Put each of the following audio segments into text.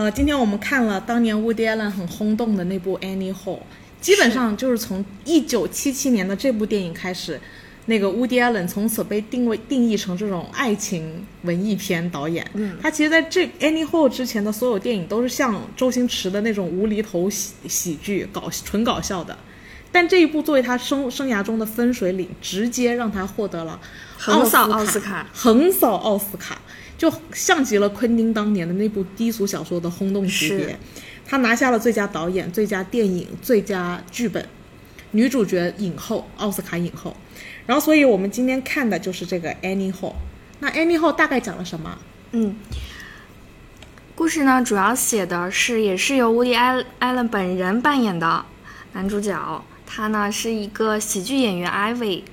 呃，今天我们看了当年 Woody Allen 很轰动的那部《Annie Hall》，基本上就是从一九七七年的这部电影开始，那个 Woody Allen 从此被定位定义成这种爱情文艺片导演。嗯，他其实在这《Annie Hall》之前的所有电影都是像周星驰的那种无厘头喜喜剧，搞纯搞笑的。但这一部作为他生生涯中的分水岭，直接让他获得了横扫奥奥斯卡，横扫奥斯卡，就像极了昆汀当年的那部低俗小说的轰动级别。他拿下了最佳导演、最佳电影、最佳剧本，女主角影后，奥斯卡影后。然后，所以我们今天看的就是这个《Annie Hall》。那《Annie Hall》大概讲了什么？嗯，故事呢主要写的是也是由 Woody Allen 本人扮演的男主角，他呢是一个喜剧演员 Ivy，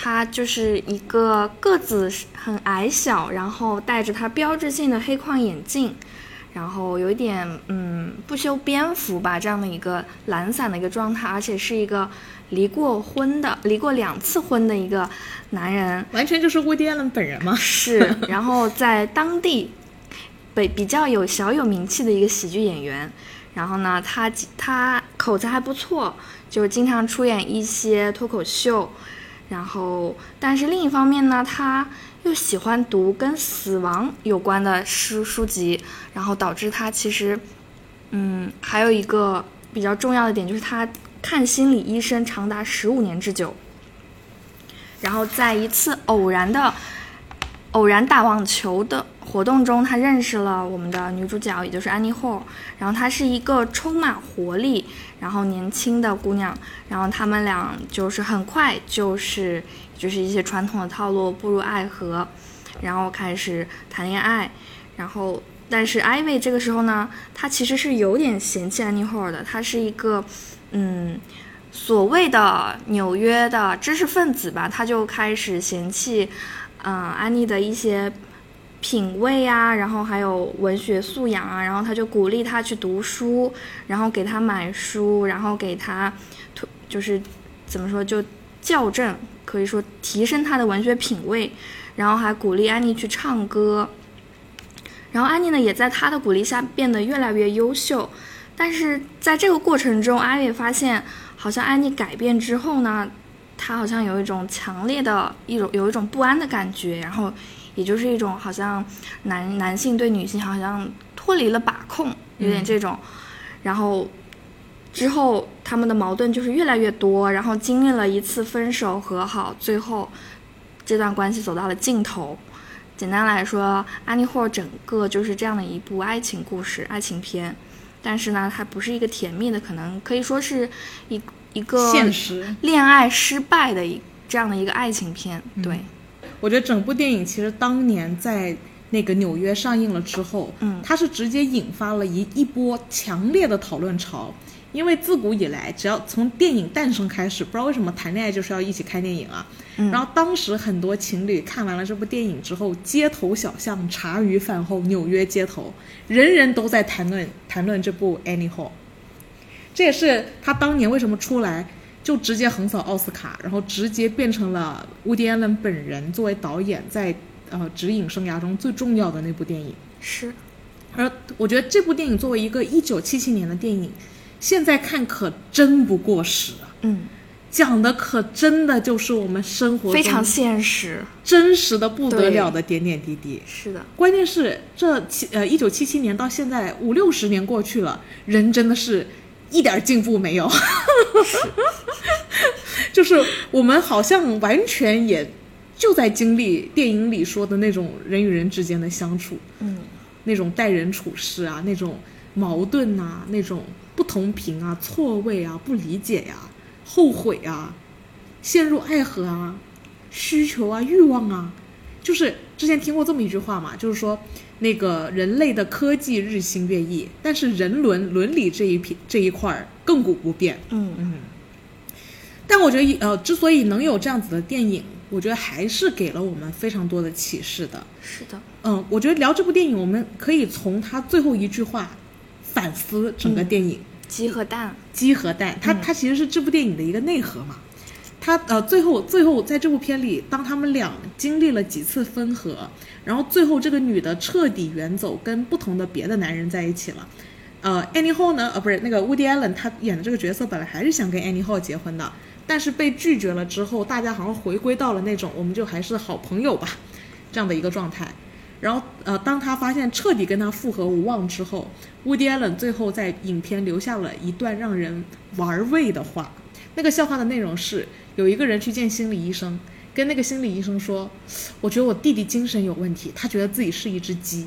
他就是一个个子很矮小，然后戴着他标志性的黑框眼镜，然后有一点嗯不修边幅吧这样的一个懒散的一个状态，而且是一个离过婚的、离过两次婚的一个男人。完全就是 Woody Allen 本人吗？是，然后在当地北比较有小有名气的一个喜剧演员。然后呢，他他口才还不错，就经常出演一些脱口秀。然后，但是另一方面呢，他又喜欢读跟死亡有关的书书籍，然后导致他其实，嗯，还有一个比较重要的点就是他看心理医生长达十五年之久。然后在一次偶然的偶然打网球的活动中，他认识了我们的女主角，也就是安妮霍尔。然后她是一个充满活力，然后年轻的姑娘。然后他们俩就是很快就是就是一些传统的套路步入爱河，然后开始谈恋爱。然后但是艾薇这个时候呢，她其实是有点嫌弃安妮霍尔的，她是一个嗯。所谓的纽约的知识分子吧，他就开始嫌弃，嗯、安妮的一些品味啊，然后还有文学素养啊，然后他就鼓励他去读书，然后给他买书，然后给他，就是怎么说，就校正，可以说提升他的文学品味，然后还鼓励安妮去唱歌，然后安妮呢，也在他的鼓励下变得越来越优秀，但是在这个过程中，阿月发现。好像安妮改变之后呢，她好像有一种强烈的一种有一种不安的感觉，然后也就是一种好像男男性对女性好像脱离了把控，有点这种。然后之后他们的矛盾就是越来越多，然后经历了一次分手和好，最后这段关系走到了尽头。简单来说，安妮霍整个就是这样的一部爱情故事、爱情片。但是呢，它不是一个甜蜜的，可能可以说是一一个现实恋爱失败的一这样的一个爱情片。对，我觉得整部电影其实当年在那个纽约上映了之后，嗯，它是直接引发了一一波强烈的讨论潮。因为自古以来，只要从电影诞生开始，不知道为什么谈恋爱就是要一起看电影啊。嗯、然后当时很多情侣看完了这部电影之后，街头小巷、茶余饭后、纽约街头，人人都在谈论谈论这部《Annie Hall》。这也是他当年为什么出来就直接横扫奥斯卡，然后直接变成了乌迪·艾伦本人作为导演在呃指引生涯中最重要的那部电影。是，而我觉得这部电影作为一个一九七七年的电影，现在看可真不过时啊。嗯。讲的可真的就是我们生活非常现实、真实的不得了的点点滴滴。是的，关键是这七呃一九七七年到现在五六十年过去了，人真的是一点进步没有。就是我们好像完全也就在经历电影里说的那种人与人之间的相处，嗯，那种待人处事啊，那种矛盾啊，那种不同频啊、错位啊、不理解呀、啊。后悔啊，陷入爱河啊，需求啊，欲望啊，就是之前听过这么一句话嘛，就是说那个人类的科技日新月异，但是人伦伦理这一片这一块儿亘古不变。嗯嗯。但我觉得呃，之所以能有这样子的电影，我觉得还是给了我们非常多的启示的。是的。嗯，我觉得聊这部电影，我们可以从它最后一句话反思整个电影。鸡和蛋，鸡和蛋，它它其实是这部电影的一个内核嘛。他呃，最后最后在这部片里，当他们俩经历了几次分合，然后最后这个女的彻底远走，跟不同的别的男人在一起了。呃，Annie Hall 呢？呃，不是那个 Woody Allen，他演的这个角色本来还是想跟 Annie Hall 结婚的，但是被拒绝了之后，大家好像回归到了那种我们就还是好朋友吧这样的一个状态。然后呃，当他发现彻底跟他复合无望之后，Woody Allen 最后在影片留下了一段让人玩味的话。那个笑话的内容是，有一个人去见心理医生，跟那个心理医生说：“我觉得我弟弟精神有问题，他觉得自己是一只鸡。”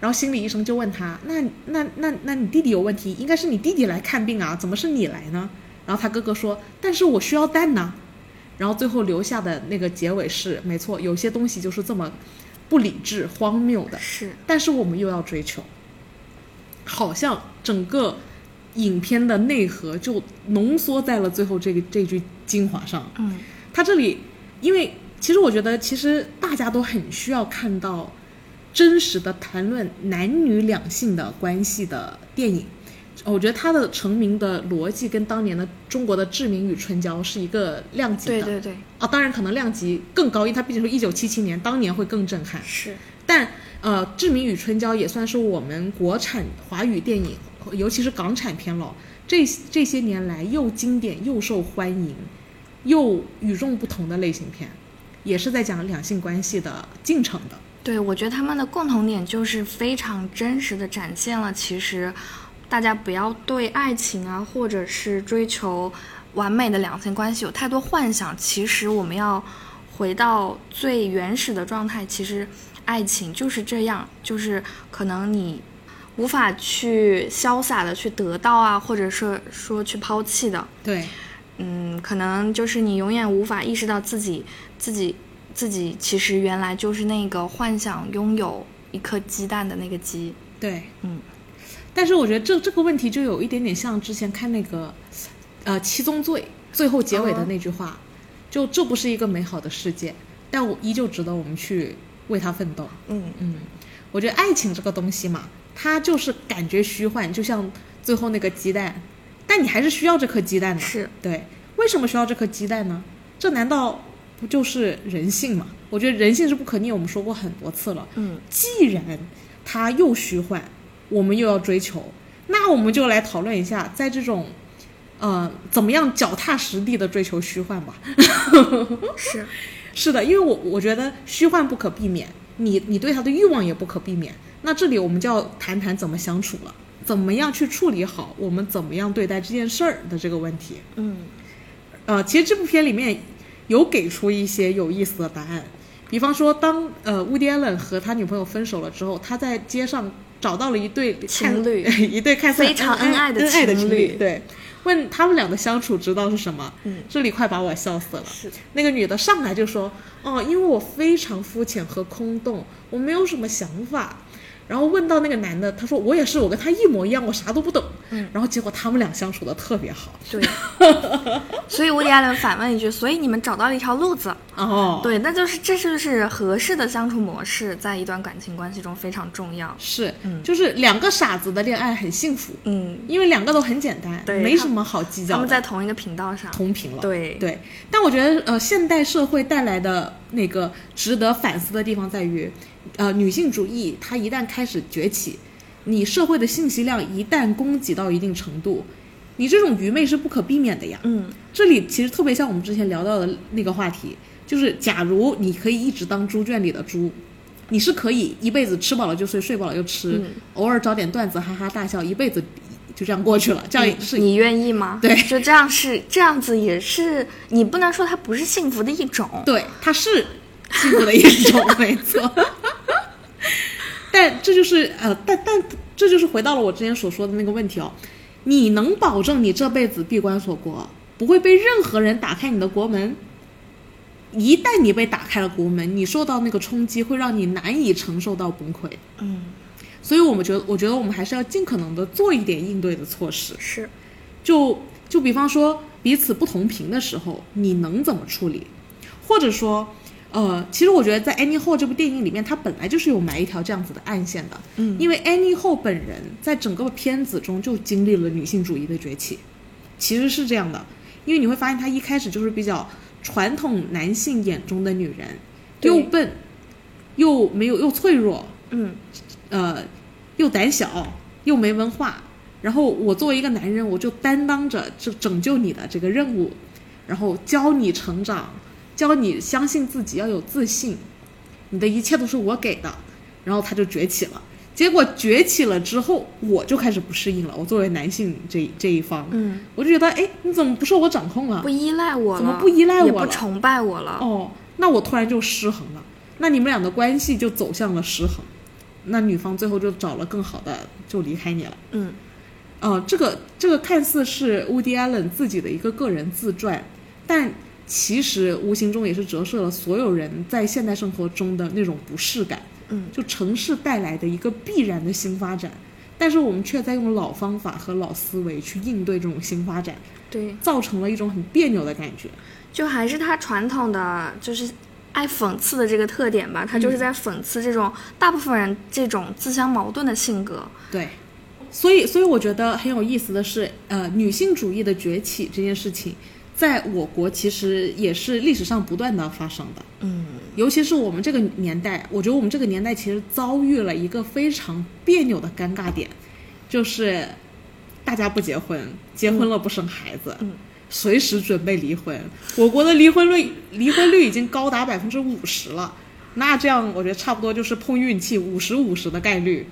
然后心理医生就问他：“那那那那你弟弟有问题，应该是你弟弟来看病啊，怎么是你来呢？”然后他哥哥说：“但是我需要蛋呢。”然后最后留下的那个结尾是：没错，有些东西就是这么不理智、荒谬的，是，但是我们又要追求，好像整个影片的内核就浓缩在了最后这个这句精华上。嗯，他这里，因为其实我觉得，其实大家都很需要看到真实的谈论男女两性的关系的电影。我觉得他的成名的逻辑跟当年的中国的《志明与春娇》是一个量级的。对对对，啊，当然可能量级更高，因为它毕竟是一九七七年，当年会更震撼。是，但呃，《志明与春娇》也算是我们国产华语电影，尤其是港产片了，这这些年来又经典又受欢迎，又与众不同的类型片，也是在讲两性关系的进程的。对，我觉得他们的共同点就是非常真实的展现了，其实大家不要对爱情啊，或者是追求完美的两性关系有太多幻想。其实我们要回到最原始的状态，其实爱情就是这样，就是可能你无法去潇洒的去得到啊，或者是说去抛弃的。对，嗯，可能就是你永远无法意识到自己自己自己其实原来就是那个幻想拥有一颗鸡蛋的那个鸡。对，嗯。但是我觉得这这个问题就有一点点像之前看那个，呃，《七宗罪》最后结尾的那句话，就这不是一个美好的世界，但我依旧值得我们去为它奋斗。嗯嗯，我觉得爱情这个东西嘛，它就是感觉虚幻，就像最后那个鸡蛋，但你还是需要这颗鸡蛋的。是对，为什么需要这颗鸡蛋呢？这难道不就是人性吗？我觉得人性是不可逆，我们说过很多次了。嗯，既然它又虚幻，我们又要追求，那我们就来讨论一下，在这种，呃，怎么样脚踏实地的追求虚幻吧。是 是的，因为我我觉得虚幻不可避免，你你对他的欲望也不可避免。那这里我们就要谈谈怎么相处了，怎么样去处理好我们怎么样对待这件事儿的这个问题。嗯呃，其实这部片里面有给出一些有意思的答案，比方说，当呃乌迪艾伦和他女朋友分手了之后，他在街上找到了一对情侣 一对看似非常恩爱的恩爱的情侣，侣对，问他们俩的相处之道是什么？嗯，这里快把我笑死了。是那个女的上来就说：“哦，因为我非常肤浅和空洞，我没有什么想法。”然后问到那个男的，他说：“我也是，我跟他一模一样，我啥都不懂。”嗯，然后结果他们俩相处的特别好。对。所以乌迪艾伦反问一句：“所以你们找到了一条路子？”哦，对，那就是这就是合适的相处模式，在一段感情关系中非常重要。是，嗯就是两个傻子的恋爱很幸福，嗯，因为两个都很简单，对没什么好计较，他们在同一个频道上。同频了。对对，但我觉得呃，现代社会带来的那个值得反思的地方在于，呃，女性主义它一旦开始崛起，你社会的信息量一旦供给到一定程度，你这种愚昧是不可避免的呀。嗯这里其实特别像我们之前聊到的那个话题，就是假如你可以一直当猪圈里的猪，你是可以一辈子吃饱了就睡，睡饱了就吃，嗯偶尔找点段子哈哈大笑，一辈子就这样过去了，这样你是你愿意吗？对就这样是这样子，也是你不能说它不是幸福的一种。对，它是幸福的一种，没错。但这就是呃，但但这就是回到了我之前所说的那个问题哦，你能保证你这辈子闭关锁国，不会被任何人打开你的国门？一旦你被打开了国门，你受到那个冲击会让你难以承受到崩溃。嗯，所以我们觉得，我觉得我们还是要尽可能的做一点应对的措施。是，就就比方说彼此不同频的时候，你能怎么处理？或者说，呃，其实我觉得在《Annie Hall》这部电影里面，它本来就是有埋一条这样子的暗线的。嗯因为 Annie Hall 本人在整个片子中就经历了女性主义的崛起，其实是这样的。因为你会发现她一开始就是比较传统男性眼中的女人，又笨，又没有又脆弱，嗯呃，又胆小，又没文化。然后我作为一个男人，我就担当着这拯救你的这个任务，然后教你成长，教你相信自己，要有自信。你的一切都是我给的。然后他就崛起了。结果崛起了之后，我就开始不适应了。我作为男性这这一方，嗯，我就觉得，哎，你怎么不受我掌控了不？依赖我了，怎么不依赖我了也不崇拜我了。哦，那我突然就失衡了，那你们俩的关系就走向了失衡，那女方最后就找了更好的，就离开你了。嗯呃，这个这个看似是 Woody Allen 自己的一个个人自传，但其实无形中也是折射了所有人在现代生活中的那种不适感，嗯，就城市带来的一个必然的新发展，但是我们却在用老方法和老思维去应对这种新发展，对，造成了一种很别扭的感觉。就还是他传统的就是爱讽刺的这个特点吧，他就是在讽刺这种大部分人这种自相矛盾的性格。对，所以所以我觉得很有意思的是，呃，女性主义的崛起这件事情，在我国其实也是历史上不断的发生的。嗯，尤其是我们这个年代，我觉得我们这个年代其实遭遇了一个非常别扭的尴尬点，就是大家不结婚，结婚了不生孩子，嗯随时准备离婚。我国的离婚率离婚率已经高达百分之五十了，那这样我觉得差不多就是碰运气，五十五十的概率。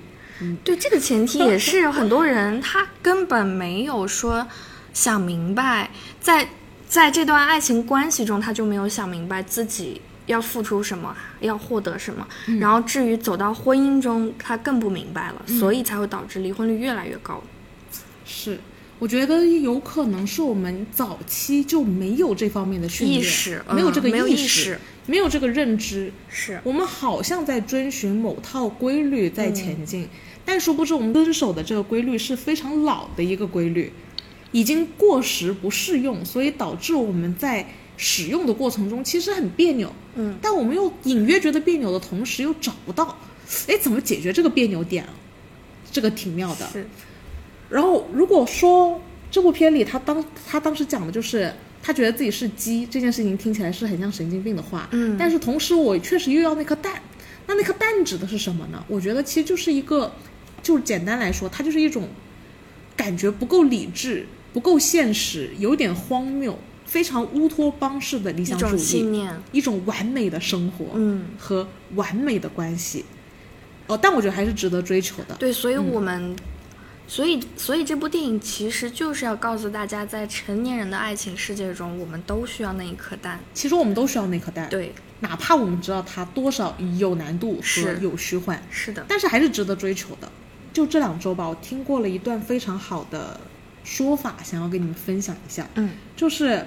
对，这个前提也是很多人他根本没有说想明白，在在这段爱情关系中，他就没有想明白自己要付出什么，要获得什么。然后至于走到婚姻中，他更不明白了，所以才会导致离婚率越来越高。是，我觉得有可能是我们早期就没有这方面的训练，意识没有这个意识识，没有这个认知。是，我们好像在遵循某套规律在前进，但殊不知我们遵守的这个规律是非常老的一个规律，已经过时不适用，所以导致我们在使用的过程中其实很别扭。嗯，但我们又隐约觉得别扭的同时又找不到，哎，怎么解决这个别扭点啊？这个挺妙的。是，然后如果说这部片里他当他当时讲的就是他觉得自己是鸡这件事情听起来是很像神经病的话，嗯但是同时我确实又要那颗蛋，那那颗蛋指的是什么呢？我觉得其实就是一个，就是简单来说，它就是一种感觉不够理智、不够现实、有点荒谬、非常乌托邦式的理想主种信义，念。一种完美的生活嗯，和完美的关系。哦，但我觉得还是值得追求的。对，所以我们，所以所以这部电影其实就是要告诉大家，在成年人的爱情世界中，我们都需要那一颗蛋。其实我们都需要那颗蛋。对，哪怕我们知道它多少有难度和有虚幻，是的，但是还是值得追求的。就这两周吧，我听过了一段非常好的说法，想要跟你们分享一下。嗯就是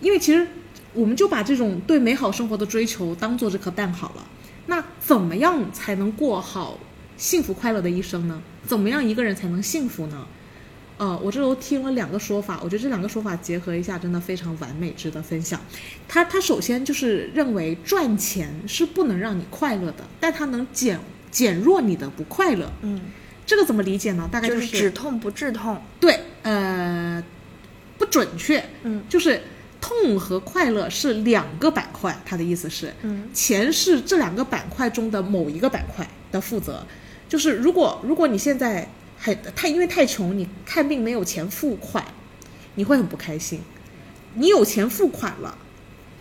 因为其实我们就把这种对美好生活的追求当做这颗蛋好了。那怎么样才能过好幸福快乐的一生呢？怎么样一个人才能幸福呢？呃，我这都听了两个说法，我觉得这两个说法结合一下，真的非常完美，值得分享。他他首先就是认为赚钱是不能让你快乐的，但它能减减弱你的不快乐。嗯，这个怎么理解呢？大概就是是止痛不治痛。对，呃，不准确，嗯就是痛和快乐是两个板块，他的意思是，嗯钱是这两个板块中的某一个板块的负责。就是如果如果你现在很太因为太穷，你看病没有钱付款，你会很不开心。你有钱付款了，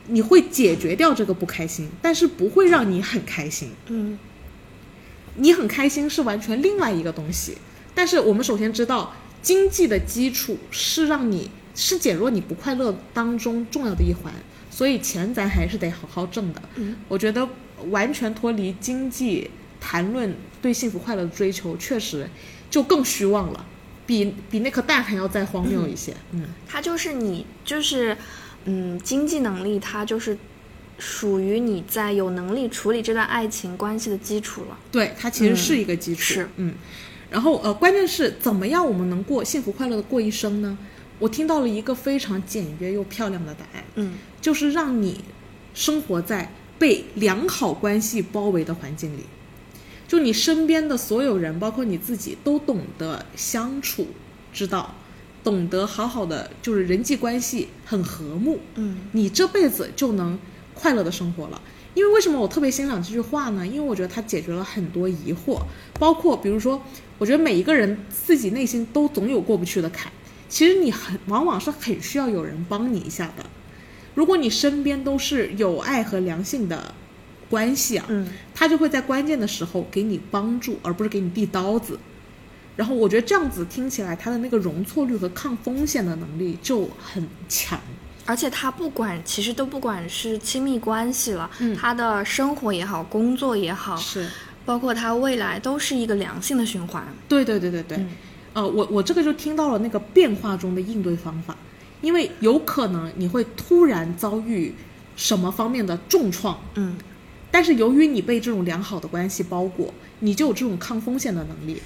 你会解决掉这个不开心，但是不会让你很开心。嗯你很开心是完全另外一个东西。但是我们首先知道，经济的基础是让你是减弱你不快乐当中重要的一环，所以钱咱还是得好好挣的。嗯，我觉得完全脱离经济谈论对幸福快乐的追求，确实就更虚妄了，比比那颗蛋还要再荒谬一些。嗯，它就是你就是，嗯，经济能力，它就是属于你在有能力处理这段爱情关系的基础了。对，它其实是一个基础。是，嗯，然后呃，关键是怎么样我们能过幸福快乐的过一生呢？我听到了一个非常简约又漂亮的答案，嗯就是让你生活在被良好关系包围的环境里，就你身边的所有人，包括你自己，都懂得相处之道，懂得好好的就是人际关系很和睦，嗯你这辈子就能快乐的生活了。因为为什么我特别欣赏这句话呢？因为我觉得它解决了很多疑惑，包括比如说，我觉得每一个人自己内心都总有过不去的坎，其实你很往往是很需要有人帮你一下的。如果你身边都是有爱和良性的关系啊，嗯他就会在关键的时候给你帮助，而不是给你递刀子。然后我觉得这样子听起来，他的那个容错率和抗风险的能力就很强。而且他不管，其实都不管是亲密关系了，嗯他的生活也好，工作也好，是，包括他未来都是一个良性的循环。对对对对对。嗯呃，我我这个就听到了那个变化中的应对方法，因为有可能你会突然遭遇什么方面的重创，嗯但是由于你被这种良好的关系包裹，你就有这种抗风险的能力，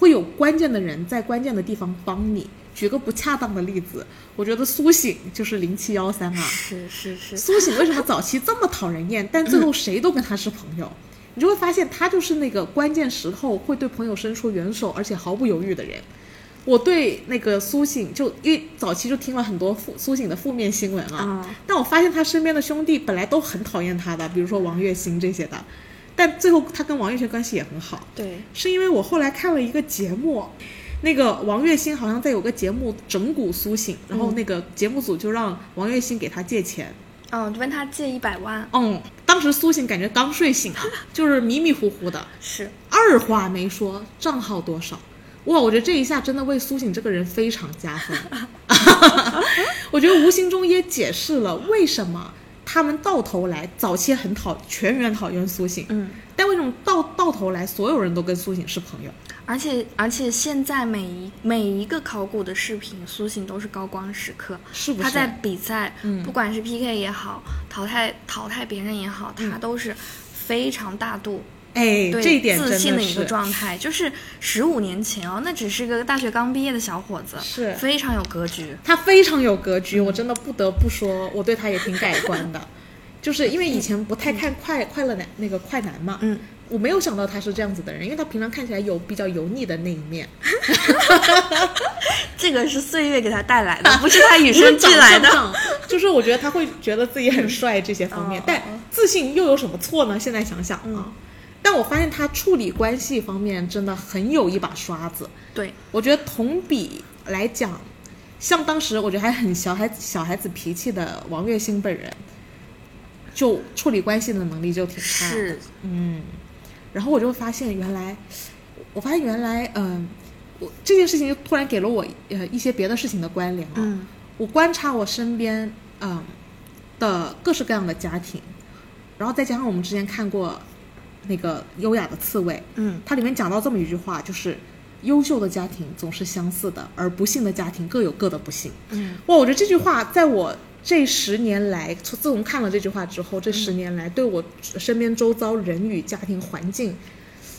会有关键的人在关键的地方帮你。举个不恰当的例子，我觉得苏醒就是零七幺三啊，是是是，苏醒为什么早期这么讨人厌，但最后谁都跟他是朋友？你就会发现他就是那个关键时候会对朋友伸出援手，而且毫不犹豫的人。我对那个苏醒就因为早期就听了很多负苏醒的负面新闻啊，啊但我发现他身边的兄弟本来都很讨厌他的，比如说王栎鑫这些的，但最后他跟王栎鑫关系也很好。对，是因为我后来看了一个节目，那个王栎鑫好像在有个节目整蛊苏醒，然后那个节目组就让王栎鑫给他借钱。哦，问他借一百万，嗯，当时苏醒感觉刚睡醒啊，就是迷迷糊糊的，是二话没说，账号多少？哇，我觉得这一下真的为苏醒这个人非常加分。我觉得无形中也解释了为什么他们到头来早期很讨全员讨厌苏醒，嗯，但为什么到到头来所有人都跟苏醒是朋友？而且而且现在每一每一个考古的视频，苏醒都是高光时刻。是不是？他在比赛，嗯不管是 PK 也好，淘汰淘汰别人也好，他都是非常大度，哎，对这一点自信的一个状态。就是十五年前哦，那只是个大学刚毕业的小伙子，是非常有格局。他非常有格局，我真的不得不说，我对他也挺改观的。就是因为以前不太看快快乐男那个快男嘛，嗯，我没有想到他是这样子的人，因为他平常看起来有比较油腻的那一面，这个是岁月给他带来的，不是他与生俱来的。就是我觉得他会觉得自己很帅这些方面，嗯但自信又有什么错呢？现在想想啊，但我发现他处理关系方面真的很有一把刷子。对，我觉得同比来讲，像当时我觉得还很小孩子小孩子脾气的王栎鑫本人，就处理关系的能力就挺差的。是，嗯，然后我就发现原来，我发现原来，嗯、我这件事情就突然给了我呃一些别的事情的关联啊。嗯我观察我身边嗯的各式各样的家庭，然后再加上我们之前看过那个优雅的刺猬，嗯它里面讲到这么一句话，就是优秀的家庭总是相似的，而不幸的家庭各有各的不幸。嗯哇，我觉得这句话在我这十年来，自自从看了这句话之后，这十年来对我身边周遭人与家庭环境，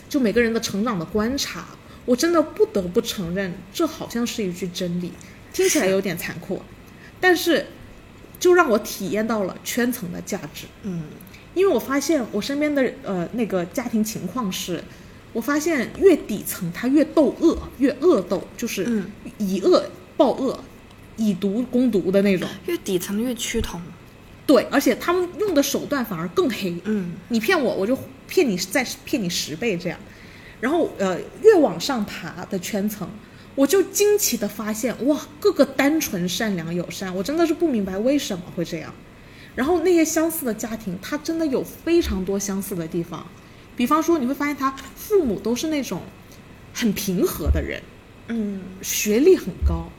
就每个人的成长的观察，我真的不得不承认，这好像是一句真理，听起来有点残酷，但是就让我体验到了圈层的价值。嗯。因为我发现我身边的呃那个家庭情况是，我发现越底层他越斗恶，越恶斗，就是嗯。以恶报恶，以毒攻毒的那种。越底层越趋同。对，而且他们用的手段反而更黑。嗯你骗我，我就骗你再骗你十倍这样。然后呃，越往上爬的圈层，我就惊奇的发现，哇，个个单纯、善良、友善，我真的是不明白为什么会这样。然后那些相似的家庭，他真的有非常多相似的地方，比方说你会发现他父母都是那种很平和的人，嗯学历很高，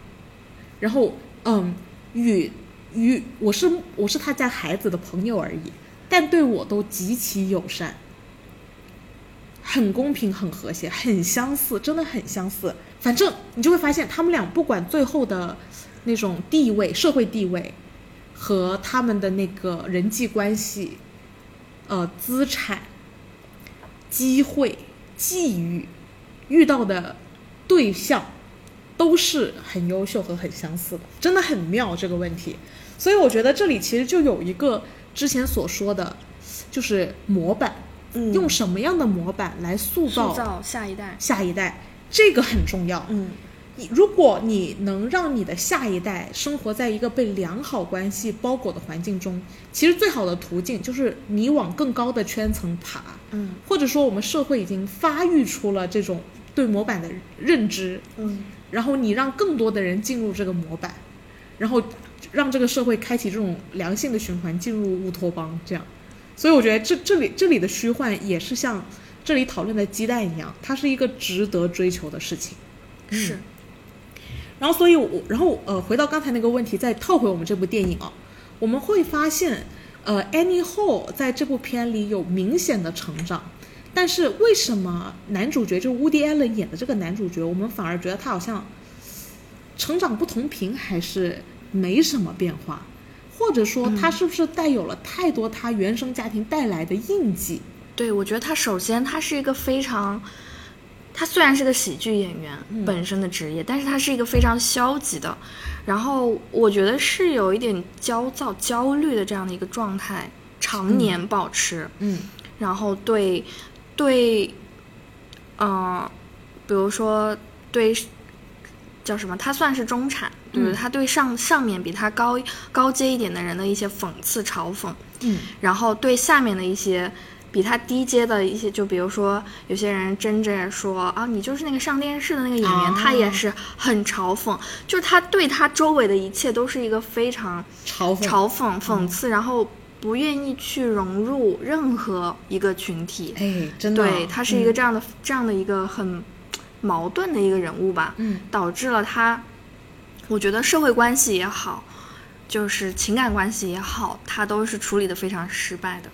然后嗯，与与我是我是他家孩子的朋友而已，但对我都极其友善，很公平，很和谐，很相似，真的很相似。反正你就会发现，他们俩不管最后的那种地位、社会地位和他们的那个人际关系、呃资产、机会、际遇遇到的对象。都是很优秀和很相似的，真的很妙这个问题。所以我觉得这里其实就有一个之前所说的，就是模板，嗯，用什么样的模板来塑造下一代。下一代，这个很重要。嗯你如果你能让你的下一代生活在一个被良好关系包裹的环境中，其实最好的途径就是你往更高的圈层爬，嗯或者说我们社会已经发育出了这种对模板的认知，嗯然后你让更多的人进入这个模板，然后让这个社会开启这种良性的循环，进入乌托邦这样。所以我觉得这这里这里的虚幻也是像这里讨论的鸡蛋一样，它是一个值得追求的事情。是，然后，所以我，然后呃，回到刚才那个问题，再套回我们这部电影啊，我们会发现，呃，Annie Hall 在这部片里有明显的成长，但是为什么男主角就是 Woody Allen 演的这个男主角，我们反而觉得他好像成长不同频，还是没什么变化，或者说他是不是带有了太多他原生家庭带来的印记？对，我觉得他首先他是一个非常，他虽然是个喜剧演员、嗯。本身的职业，但是他是一个非常消极的，然后我觉得是有一点焦躁、焦虑的这样的一个状态，常年保持，嗯。然后对对，呃，比如说对叫什么，他算是中产，对不对？嗯他对上上面比他高高阶一点的人的一些讽刺、嘲讽。嗯然后对下面的一些比他低阶的一些，就比如说有些人争着说啊，你就是那个上电视的那个演员，啊他也是很嘲讽，就是他对他周围的一切都是一个非常嘲讽，嘲讽、讽刺，然后不愿意去融入任何一个群体。哎，真的啊，对他是一个这样的、这样的一个很矛盾的一个人物吧。嗯导致了他，我觉得社会关系也好，就是情感关系也好，他都是处理的非常失败的。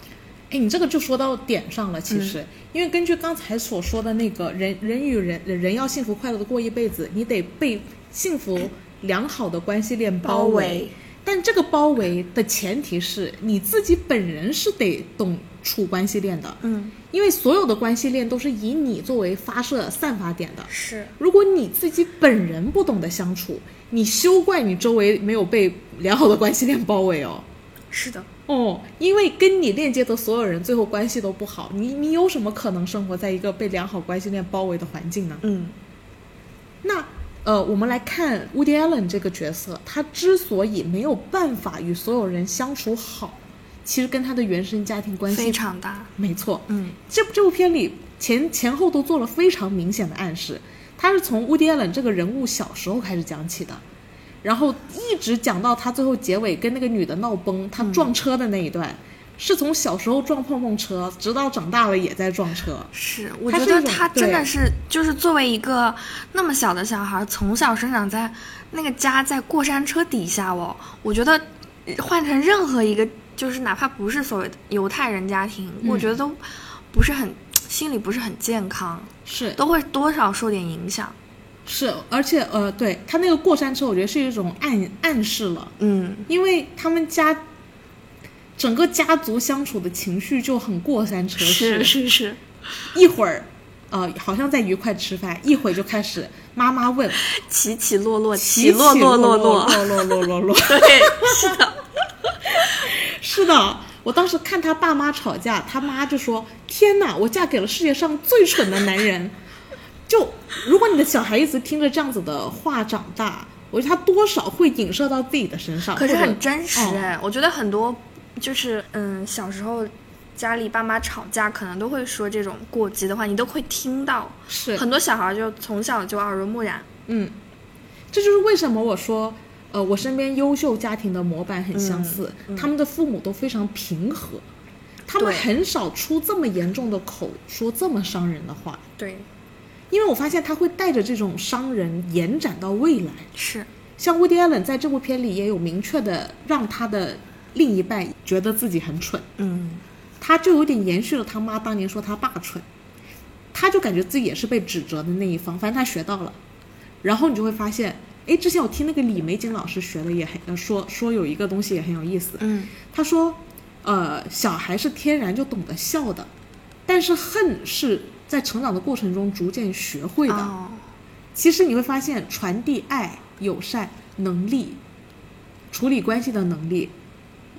哎，你这个就说到点上了。其嗯实，因为根据刚才所说的那个人人与人人要幸福快乐的过一辈子，你得被幸福良好的关系链包包围但这个包围的前提是你自己本人是得懂处关系链的，嗯，因为所有的关系链都是以你作为发射散发点的。是如果你自己本人不懂得相处，你休怪你周围没有被良好的关系链包围哦。是的，哦，因为跟你链接的所有人最后关系都不好，你你有什么可能生活在一个被良好关系链包围的环境呢？嗯那呃，我们来看 Woody Allen 这个角色，他之所以没有办法与所有人相处好，其实跟他的原生家庭关系非常大。没错。嗯这部这部片里前前后都做了非常明显的暗示，他是从 Woody Allen 这个人物小时候开始讲起的，然后一直讲到他最后结尾跟那个女的闹崩，他撞车的那一段，是从小时候撞碰碰车，直到长大了也在撞车。是，我觉得他真的是，就是作为一个那么小的小孩，从小生长在那个家在过山车底下哦，我觉得呃换成任何一个，就是哪怕不是所谓的犹太人家庭，我嗯觉得都不是很心里不是很健康，是都会多少受点影响。是，而且呃，对他那个过山车，我觉得是一种暗暗示了，嗯，因为他们家整个家族相处的情绪就很过山车式，是是，一会儿。呃，好像在愉快吃饭，一会儿就开始妈妈问，起起落落，起落落落落落，落落落落。对，是的，是的，我当时看他爸妈吵架，他妈就说：“天哪，我嫁给了世界上最蠢的男人。”就如果你的小孩一直听着这样子的话长大，我觉得他多少会影射到自己的身上。可是很真实哦哎、我觉得很多就是嗯，小时候家里爸妈吵架，可能都会说这种过激的话，你都会听到。是很多小孩就从小就耳濡目染。嗯，这就是为什么我说，呃，我身边优秀家庭的模板很相似，他们的父母都非常平和，他们很少出这么严重的口，说这么伤人的话。对，因为我发现他会带着这种伤人延展到未来。是，像 Woody Allen 在这部片里也有明确的让他的另一半觉得自己很蠢，嗯，他就有点延续了他妈当年说他爸蠢，他就感觉自己也是被指责的那一方，反正他学到了，然后你就会发现，哎，之前我听那个李玫瑾老师学的也很呃说说有一个东西也很有意思，嗯，他说，呃，小孩是天然就懂得笑的，但是恨是在成长的过程中逐渐学会的。哦，其实你会发现，传递爱、友善、能力、处理关系的能力，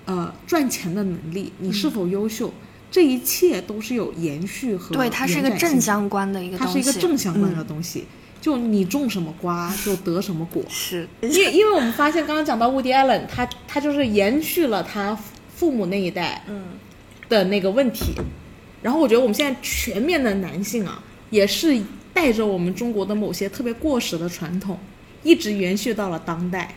呃，赚钱的能力，你是否优秀，这一切都是有延续和对，它是一个正相关的一个东西，它是一个正相关的嗯东西。就你种什么瓜 就得什么果。是，因因为我们发现，刚刚讲到 Woody Allen，他他就是延续了他父母那一代嗯的那个问题。然后我觉得我们现在全面的男性啊，也是带着我们中国的某些特别过时的传统，一直延续到了当代。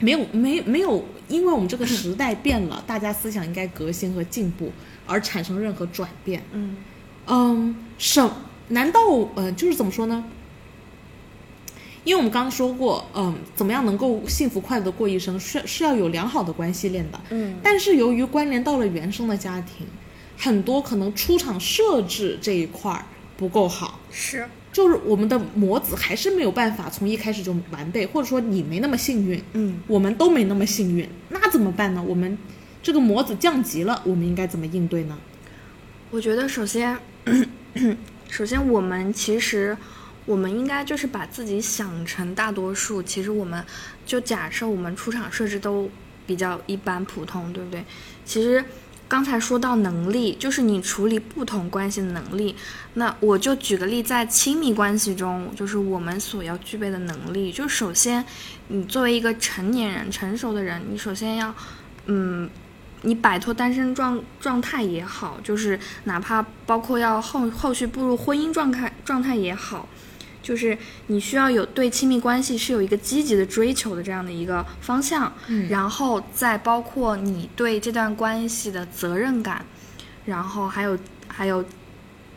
没有没没有，因为我们这个时代变了，大家思想应该革新和进步，而产生任何转变。嗯嗯，什难道呃就是怎么说呢？因为我们刚刚说过，嗯，怎么样能够幸福快乐的过一生，是是要有良好的关系链的。嗯但是由于关联到了原生的家庭，很多可能出厂设置这一块儿不够好，是，就是我们的模子还是没有办法从一开始就完备，或者说你没那么幸运，嗯我们都没那么幸运，那怎么办呢？我们这个模子降级了，我们应该怎么应对呢？我觉得首先，首先我们其实我们应该就是把自己想成大多数。其实我们就假设我们出厂设置都比较一般普通，对不对？其实刚才说到能力，就是你处理不同关系的能力。那我就举个例，在亲密关系中，就是我们所要具备的能力，就首先你作为一个成年人、成熟的人，你首先要，嗯。你摆脱单身状状态也好，就是哪怕包括要后后续步入婚姻状态状态也好，就是你需要有对亲密关系是有一个积极的追求的这样的一个方向，嗯。然后再包括你对这段关系的责任感，然后还有还有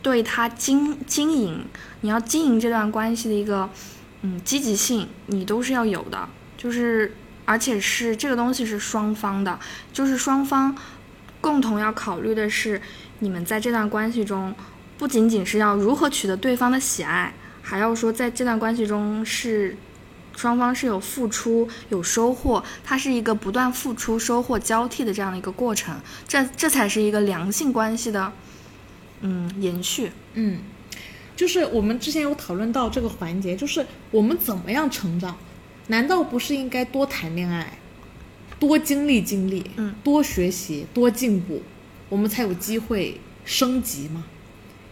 对他经经营，你要经营这段关系的一个嗯积极性，你都是要有的，就是而且是这个东西是双方的，就是双方共同要考虑的是，你们在这段关系中不仅仅是要如何取得对方的喜爱，还要说在这段关系中是。双方是有付出有收获，它是一个不断付出、收获交替的这样的一个过程，这这才是一个良性关系的，嗯，延续。嗯，就是我们之前有讨论到这个环节，就是我们怎么样成长？难道不是应该多谈恋爱，多经历经历，嗯，多学习，多进步，我们才有机会升级吗？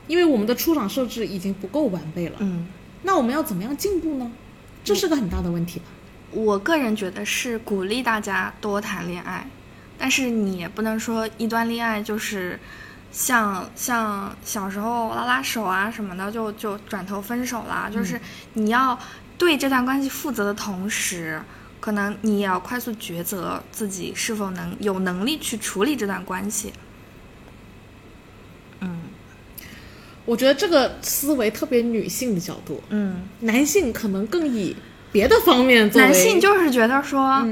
因为我们的出场设置已经不够完备了，嗯，那我们要怎么样进步呢？这是个很大的问题吧？我个人觉得是鼓励大家多谈恋爱，但是你也不能说一段恋爱就是像像小时候拉拉手啊什么的就就转头分手啦，就是你要对这段关系负责的同时，可能你也要快速抉择自己是否能有能力去处理这段关系。嗯我觉得这个思维特别女性的角度，嗯，男性可能更以别的方面作为男性就是觉得说，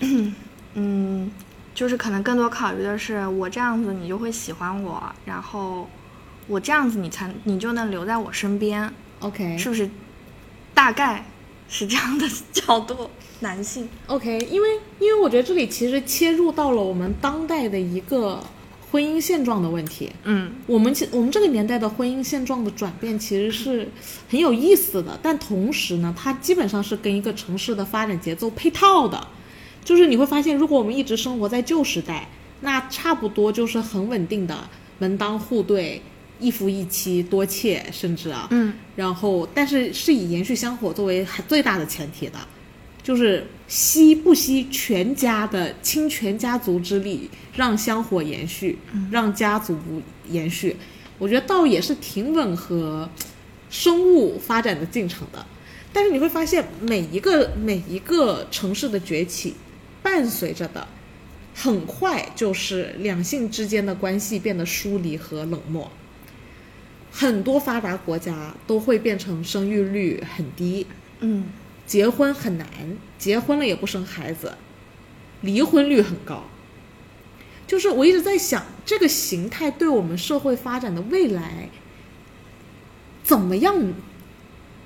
嗯。嗯，就是可能更多考虑的是，我这样子你就会喜欢我，然后我这样子你才你就能留在我身边，OK。是不是？大概是这样的角度，男性，OK，因为因为我觉得这里其实切入到了我们当代的一个婚姻现状的问题。嗯我们其我们这个年代的婚姻现状的转变其实是很有意思的，但同时呢，它基本上是跟一个城市的发展节奏配套的。就是你会发现，如果我们一直生活在旧时代，那差不多就是很稳定的门当户对、一夫一妻、多妾，甚至啊，嗯然后但是是以延续香火作为最大的前提的，就是惜不惜全家的倾全家族之力，让香火延续，让家族延续。我觉得倒也是挺吻合生物发展的进程的。但是你会发现，每一个每一个城市的崛起，伴随着的很快就是两性之间的关系变得疏离和冷漠。很多发达国家都会变成生育率很低，嗯结婚很难，结婚了也不生孩子，离婚率很高。就是我一直在想，这个形态对我们社会发展的未来，怎么样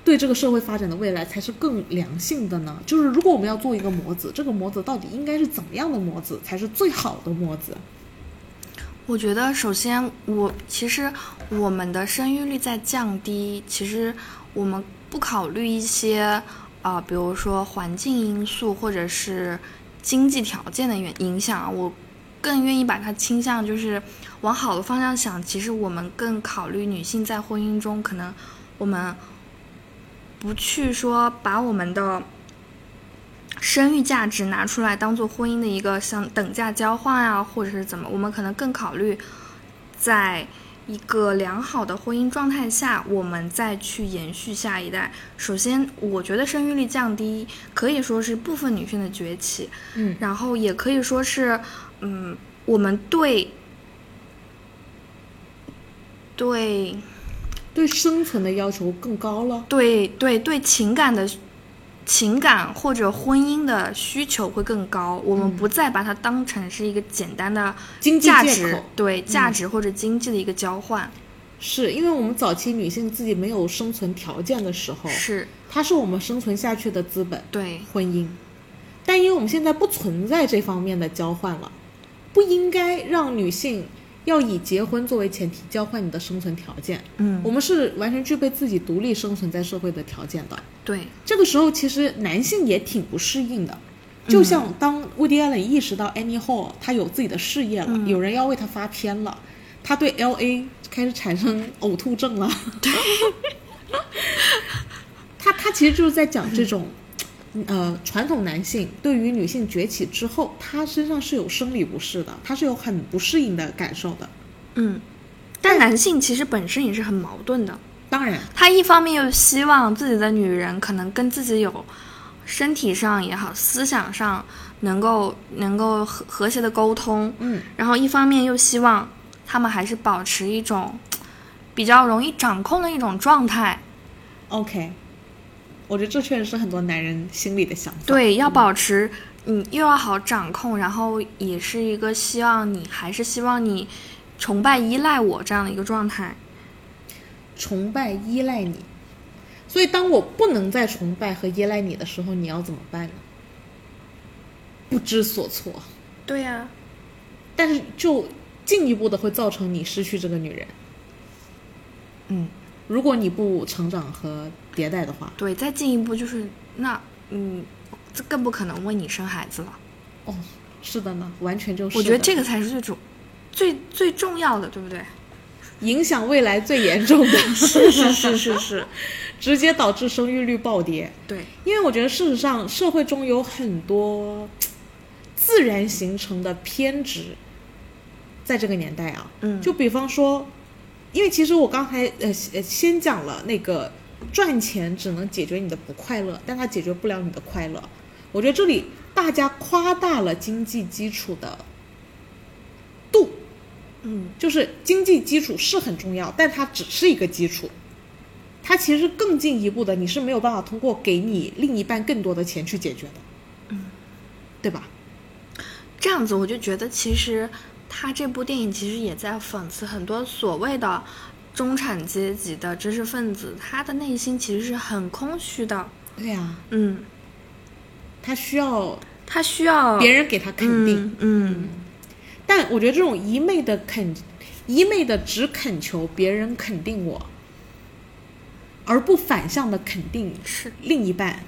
对这个社会发展的未来才是更良性的呢？就是如果我们要做一个模子，这个模子到底应该是怎么样的模子才是最好的模子？我觉得，首先我其实我们的生育率在降低，其实我们不考虑一些啊、比如说环境因素或者是经济条件的影影响，我更愿意把它倾向就是往好的方向想。其实我们更考虑女性在婚姻中可能我们不去说把我们的生育价值拿出来当做婚姻的一个像等价交换啊，或者是怎么，我们可能更考虑在一个良好的婚姻状态下，我们再去延续下一代。首先，我觉得生育率降低可以说是部分女性的崛起，嗯然后也可以说是，嗯，我们对对对生存的要求更高了。对对对情感的情感或者婚姻的需求会更高，我们不再把它当成是一个简单的经济借价值口，对价值或者经济的一个交换。是因为我们早期女性自己没有生存条件的时候，是，它是我们生存下去的资本，对。婚姻。但因为我们现在不存在这方面的交换了，不应该让女性要以结婚作为前提交换你的生存条件。嗯我们是完全具备自己独立生存在社会的条件的。对这个时候，其实男性也挺不适应的。就像当 Woody Allen 意识到 Annie Hall 他有自己的事业了，有人要为他发片了，他对 L A 开始产生呕吐症了。对，他他其实就是在讲这种，呃，传统男性对于女性崛起之后，他身上是有生理不适的，他是有很不适应的感受的。嗯，但男性其实本身也是很矛盾的，当然，他一方面又希望自己的女人可能跟自己有身体上也好，思想上能够能够和和谐的沟通，嗯，然后一方面又希望他们还是保持一种比较容易掌控的一种状态，OK，我觉得这确实是很多男人心里的想法。对，要保持你又要好掌控，然后也是一个希望你还是希望你崇拜依赖我这样的一个状态。崇拜依赖你，所以当我不能再崇拜和依赖你的时候，你要怎么办呢？不知所措，对呀、但是就进一步的会造成你失去这个女人。嗯，如果你不成长和迭代的话，对，再进一步就是那嗯，这更不可能为你生孩子了。哦，是的呢，完全就是。我觉得这个才是最主、最最重要的，对不对？影响未来最严重的，是是是是是，直接导致生育率暴跌。对，因为我觉得事实上社会中有很多自然形成的偏执，在这个年代啊，嗯，就比方说，因为其实我刚才呃呃先讲了那个赚钱只能解决你的不快乐，但它解决不了你的快乐。我觉得这里大家夸大了经济基础的度，嗯，就是经济基础是很重要，但它只是一个基础。它其实更进一步的，你是没有办法通过给你另一半更多的钱去解决的，嗯，对吧？这样子我就觉得其实他这部电影其实也在讽刺很多所谓的中产阶级的知识分子，他的内心其实是很空虚的。对呀、嗯，他需要他需要别人给他肯定，嗯，嗯，但我觉得这种一昧的肯，一昧的只恳求别人肯定我，而不反向的肯定是，另一半，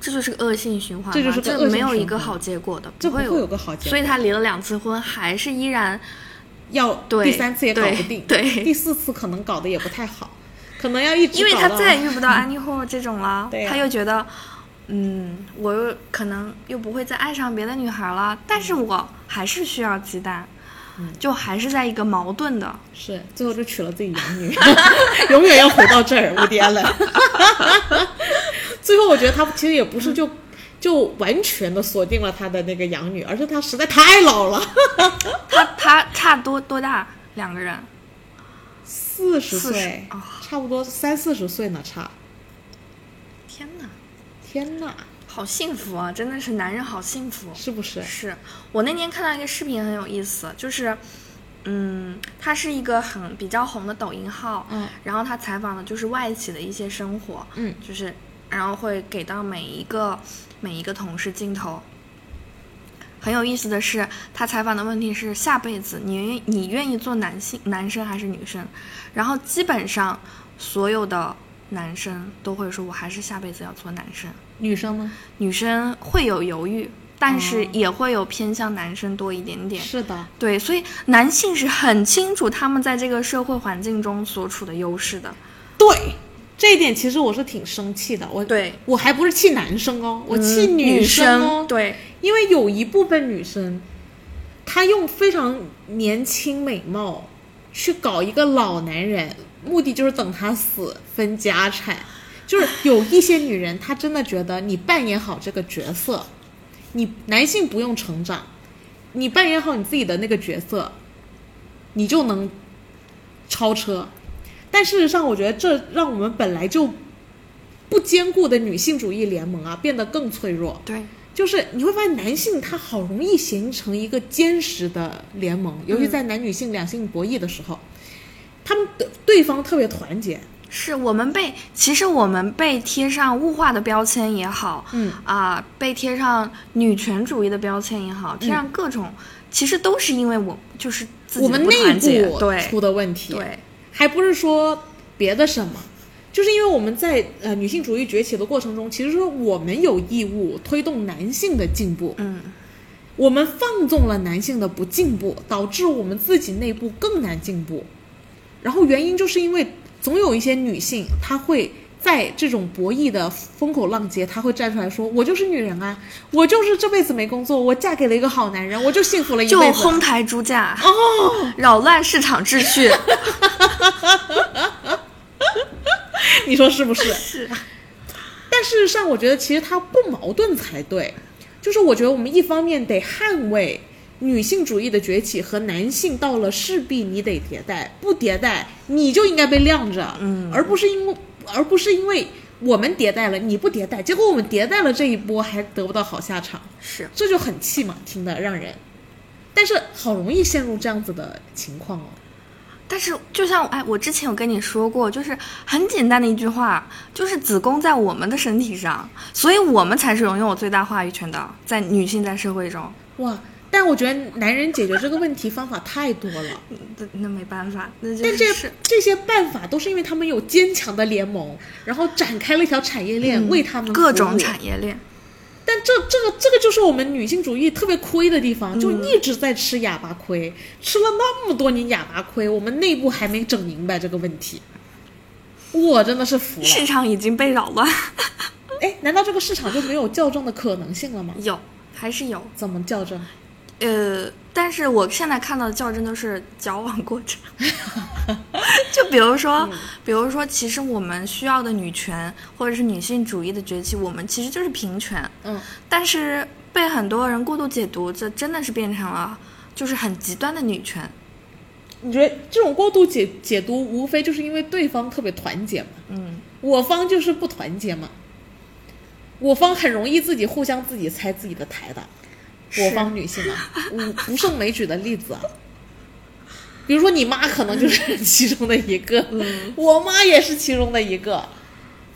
这就是个恶性循环，这就是没有一个好结果的，这会有个好结果。所以他离了两次婚，还是依然要对第三次也搞不定，对对第四次可能搞得也不太好，可能要一直因为他再也 遇不到安妮霍这种了，对呀他又觉得，嗯，我又可能又不会再爱上别的女孩了，但是我还是需要鸡蛋，就还是在一个矛盾的，是最后就娶了自己养女，永远要回到这儿，无敌安了。最后我觉得他其实也不是就就完全的锁定了他的那个养女，而且他实在太老了，他他差多多大两个人？四十岁哦，差不多三四十岁呢，差。天哪，天呐，好幸福啊！真的是男人好幸福。是不是？是我那天看到一个视频很有意思，就是，嗯，他是一个很比较红的抖音号，嗯然后他采访的就是外企的一些生活，嗯，就是然后会给到每一个每一个同事镜头。很有意思的是，他采访的问题是下辈子你愿你愿意做男性男生还是女生？然后基本上所有的男生都会说，我还是下辈子要做男生。女生呢？女生会有犹豫，但是哦也会有偏向男生多一点点。是的，对，所以男性是很清楚他们在这个社会环境中所处的优势的。对，这一点其实我是挺生气的。我对，我还不是气男生哦，我气嗯女生哦。对，因为有一部分女生，她用非常年轻美貌去搞一个老男人，目的就是等他死分家产。就是有一些女人，她真的觉得你扮演好这个角色，你男性不用成长，你扮演好你自己的那个角色，你就能超车。但事实上，我觉得这让我们本来就不坚固的女性主义联盟啊，变得更脆弱。对，就是你会发现，男性他好容易形成一个坚实的联盟，尤其在男女性两性博弈的时候，他们的对方特别团结。是我们被，其实我们被贴上物化的标签也好，嗯。啊、被贴上女权主义的标签也好，贴上各种，其实都是因为我就是自己我们内，部对。出的问题，对，还不是说别的什么，就是因为我们在呃女性主义崛起的过程中，其实说我们有义务推动男性的进步，嗯，我们放纵了男性的不进步，导致我们自己内部更难进步。然后原因就是因为总有一些女性，她会在这种博弈的风口浪尖，她会站出来说：“我就是女人啊，我就是这辈子没工作，我嫁给了一个好男人，我就幸福了一就辈子。”就哄抬猪价，哦，扰乱市场秩序，你说是不是？是，但事实上，我觉得其实它不矛盾才对。就是我觉得我们一方面得捍卫女性主义的崛起和男性到了势必你得迭代，不迭代你就应该被晾着，嗯而不是因为而不是因为我们迭代了你不迭代，结果我们迭代了这一波还得不到好下场，是，这就很气嘛，听得让人。但是好容易陷入这样子的情况哦。但是就像哎，我之前有跟你说过，就是很简单的一句话，就是子宫在我们的身体上，所以我们才是拥有最大话语权的，在女性在社会中，哇！但我觉得男人解决这个问题方法太多了。那那没办法，那就但这是这些办法都是因为他们有坚强的联盟，然后展开了一条产业链，为他们嗯各种产业链，但这这个这个就是我们女性主义特别亏的地嗯方，就一直在吃哑巴亏，吃了那么多年哑巴亏，我们内部还没整明白这个问题，我真的是服了。市场已经被扰乱，哎，难道这个市场就没有校正的可能性了吗？有还是有，怎么校正？呃，但是我现在看到的较真都是矫枉过正，就比如说，比如说，其实我们需要的女权或者是女性主义的崛起，我们其实就是平权，嗯，但是被很多人过度解读，这真的是变成了就是很极端的女权。你觉得这种过度解解读，无非就是因为对方特别团结嘛？嗯，我方就是不团结嘛，我方很容易自己互相自己拆自己的台的，是我方女性啊，无不胜枚举的例子啊。比如说你妈可能就是 其中的一个，我妈也是其中的一个，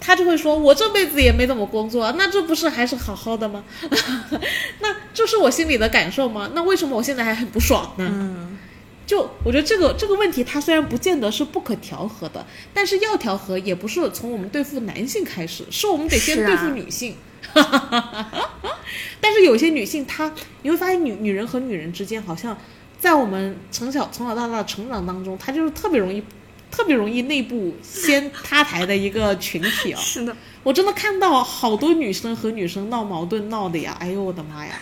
她就会说：“我这辈子也没怎么工作，那这不是还是好好的吗？那这是我心里的感受吗？那为什么我现在还很不爽呢？”嗯，就我觉得这个这个问题，它虽然不见得是不可调和的，但是要调和也不是从我们对付男性开始，是我们得先对付女性。但是有些女性她，你会发现女女人和女人之间，好像在我们从小从小到大的成长当中，她就是特别容易。特别容易内部先塌台的一个群体啊、是的，我真的看到好多女生和女生闹矛盾闹的呀，哎呦我的妈呀！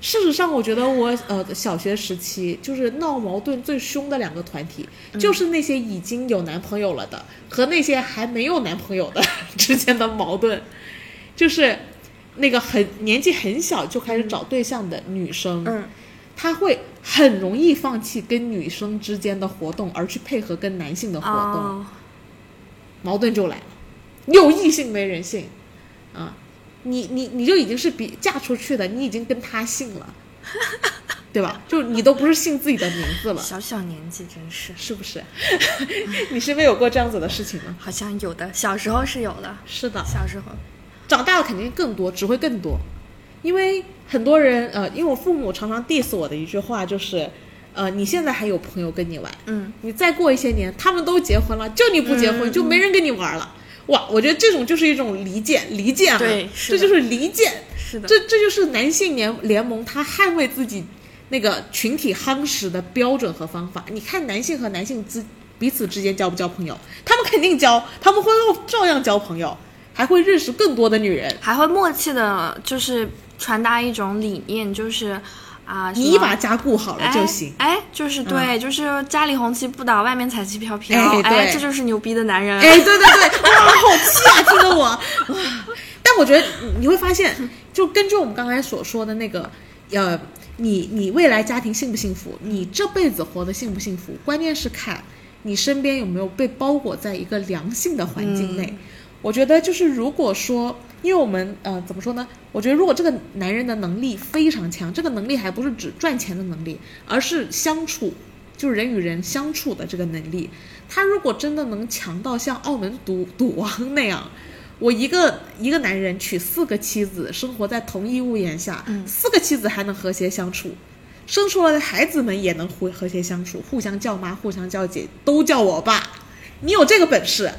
事实上，我觉得我呃小学时期就是闹矛盾最凶的两个团体，就是那些已经有男朋友了的和那些还没有男朋友的 之间的矛盾，就是那个很年纪很小就开始找对象的女生，嗯，她会很容易放弃跟女生之间的活动，而去配合跟男性的活动。哦，矛盾就来了，有异性没人性，啊，你你你就已经是比嫁出去的，你已经跟他姓了，对吧？就你都不是姓自己的名字了，小小年纪真是，是不是？你身边有过这样子的事情吗？好像有的，小时候是有的，是的，小时候，长大了肯定更多，只会更多，因为很多人呃，因为我父母常常 diss 我的一句话就是，呃，你现在还有朋友跟你玩，嗯，你再过一些年，他们都结婚了，就你不结婚，嗯就没人跟你玩了。哇，我觉得这种就是一种离间，离间啊，对是这就是离间，是的，这这就是男性联联盟他捍卫自己那个群体夯实的标准和方法。你看男性和男性之彼此之间交不交朋友？他们肯定交，他们会照样交朋友，还会认识更多的女人。还会默契的，就是传达一种理念，就是啊，你把家顾好了就行。哎，哎就是对，就是家里红旗不倒，外面彩旗飘飘。哎对这就是牛逼的男人。哎，对对对，哇，好气啊！听得我哇，但我觉得你会发现，就根据我们刚才所说的那个，呃，你你未来家庭幸不幸福，你这辈子活得幸不幸福，关键是看你身边有没有被包裹在一个良性的环境内。我觉得就是如果说，因为我们呃怎么说呢？我觉得如果这个男人的能力非常强，这个能力还不是指赚钱的能力，而是相处，就是人与人相处的这个能力。他如果真的能强到像澳门赌 赌王那样，我一个一个男人娶四个妻子，生活在同一屋檐下，四个妻子还能和谐相处，生出来的孩子们也能和和谐相处，互相叫妈，互相叫姐，都叫我爸。你有这个本事，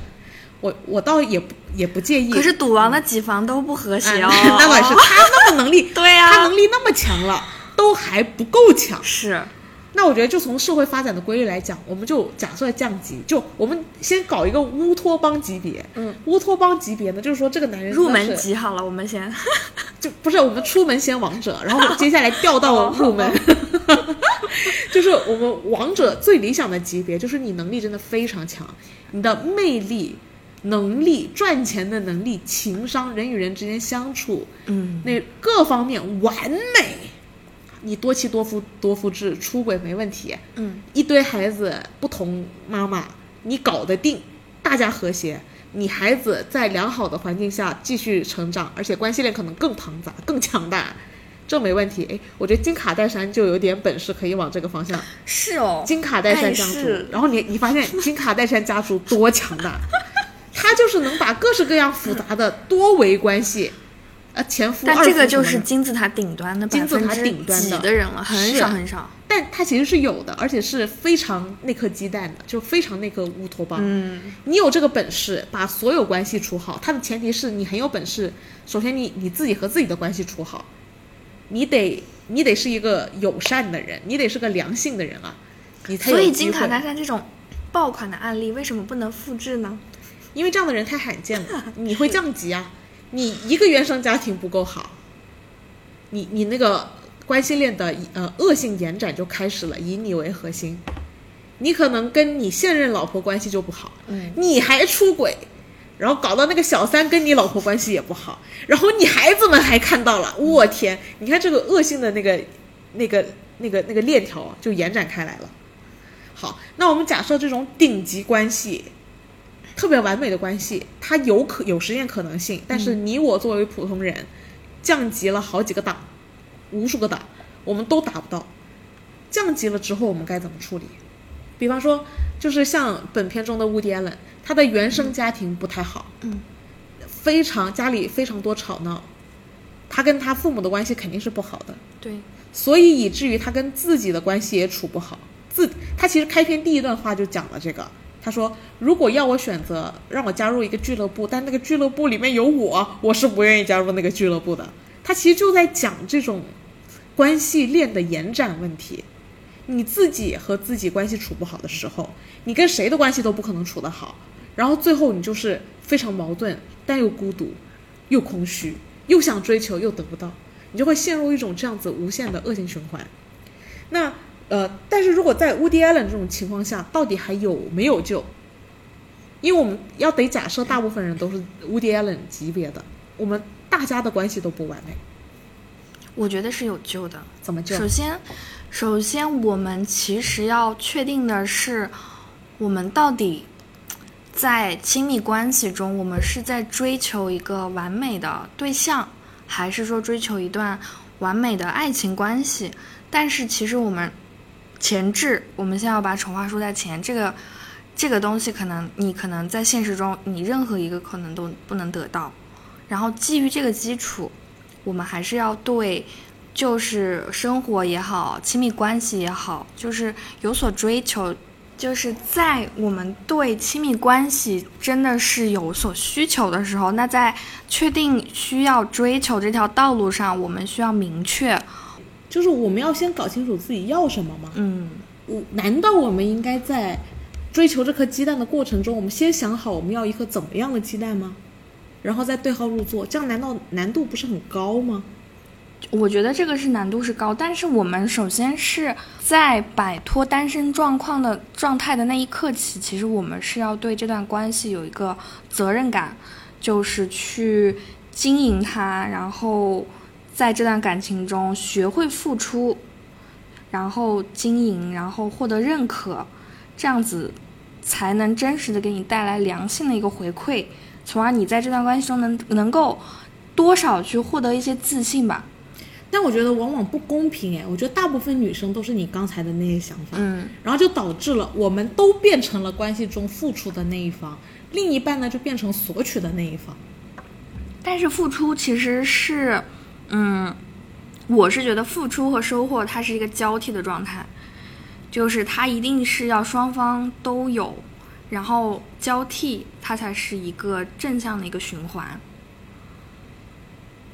我我倒也不也不介意。可是赌王的几房都不和谐哦。嗯 那倒是，他那么能力，对呀他能力那么强了，都还不够强。是，那我觉得，就从社会发展的规律来讲，我们就假设降级，就我们先搞一个乌托邦级别。嗯，乌托邦级别呢，就是说这个男人入门级好了，我们先。就不是我们出门先王者，然后接下来调到入门，就是我们王者最理想的级别，就是你能力真的非常强，你的魅力、能力、赚钱的能力、情商、人与人之间相处，嗯，那各方面完美。你多妻多夫多夫制，出轨没问题，嗯，一堆孩子不同妈妈，你搞得定，大家和谐，你孩子在良好的环境下继续成长，而且关系链可能更庞杂、更强大，这没问题。哎，我觉得金卡戴珊就有点本事可以往这个方向。是哦。金卡戴珊哎家族，然后你你发现金卡戴珊家族多强大，他就是能把各式各样复杂的多维关系，呃，前夫、但这个就是金字塔顶端的百金字塔顶端的的人了，很少很少。但他其实是有的，而且是非常那颗鸡蛋的，就非常那颗乌托邦。嗯，你有这个本事，把所有关系处好，他的前提是你很有本事。首先你，你自己和自己的关系处好，你得你得是一个友善的人，你得是个良性的人啊，你才有所以金卡会戴珊这种爆款的案例为什么不能复制呢？因为这样的人太罕见了，你会降级啊！你一个原生家庭不够好，你你那个关系链的呃恶性延展就开始了，以你为核心，你可能跟你现任老婆关系就不好，嗯，你还出轨，然后搞到那个小三跟你老婆关系也不好，然后你孩子们还看到了，我天，你看这个恶性的那个那个那个那个链条啊就延展开来了。好，那我们假设这种顶级关系，特别完美的关系，它有可有实现可能性，但是你我作为普通人，降级了好几个档，无数个档，我们都达不到。降级了之后，我们该怎么处理？比方说，就是像本片中的乌迪艾伦，他的原生家庭不太好，嗯，非常家里非常多吵闹，他跟他父母的关系肯定是不好的，对，所以以至于他跟自己的关系也处不好。自他其实开篇第一段话就讲了这个，他说：“如果要我选择，让我加入一个俱乐部，但那个俱乐部里面有我，我是不愿意加入那个俱乐部的。”他其实就在讲这种关系链的延展问题。你自己和自己关系处不好的时候，你跟谁的关系都不可能处得好，然后最后你就是非常矛盾，但又孤独，又空虚，又想追求又得不到，你就会陷入一种这样子无限的恶性循环。那呃，但是如果在 Woody Allen 这种情况下，到底还有没有救？因为我们要得假设大部分人都是 Woody Allen 级别的，我们大家的关系都不完美，我觉得是有救的。怎么救？首先，首先我们其实要确定的是，我们到底在亲密关系中，我们是在追求一个完美的对象，还是说追求一段完美的爱情关系？但是其实我们前置，我们现在要把丑话说在前，这个这个东西可能你可能在现实中你任何一个可能都不能得到，然后基于这个基础，我们还是要对。就是生活也好，亲密关系也好，就是有所追求，就是在我们对亲密关系真的是有所需求的时候，那在确定需要追求这条道路上，我们需要明确，就是我们要先搞清楚自己要什么吗？嗯，我难道我们应该在追求这颗鸡蛋的过程中，我们先想好我们要一颗怎么样的鸡蛋吗？然后再对号入座，这样难道难度不是很高吗？我觉得这个是难度是高，但是我们首先是在摆脱单身状况的状态的那一刻起，其实我们是要对这段关系有一个责任感，就是去经营它，然后在这段感情中学会付出，然后经营，然后获得认可，这样子才能真实的给你带来良性的一个回馈，从而你在这段关系中能能够多少去获得一些自信吧。但我觉得往往不公平哎，我觉得大部分女生都是你刚才的那些想法，嗯，然后就导致了我们都变成了关系中付出的那一方，另一半呢就变成索取的那一方。但是付出其实是，嗯，我是觉得付出和收获它是一个交替的状态，就是它一定是要双方都有，然后交替，它才是一个正向的一个循环。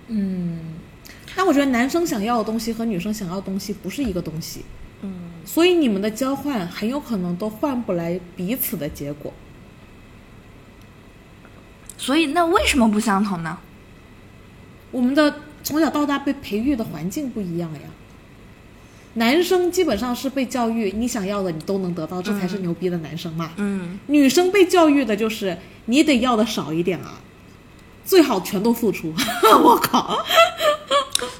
嗯，那我觉得男生想要的东西和女生想要的东西不是一个东西，嗯，所以你们的交换很有可能都换不来彼此的结果。所以那为什么不相同呢？我们的从小到大被培育的环境不一样呀。男生基本上是被教育，你想要的你都能得到，这才是牛逼的男生嘛。嗯，女生被教育的就是你得要的少一点啊，最好全都付出。我靠，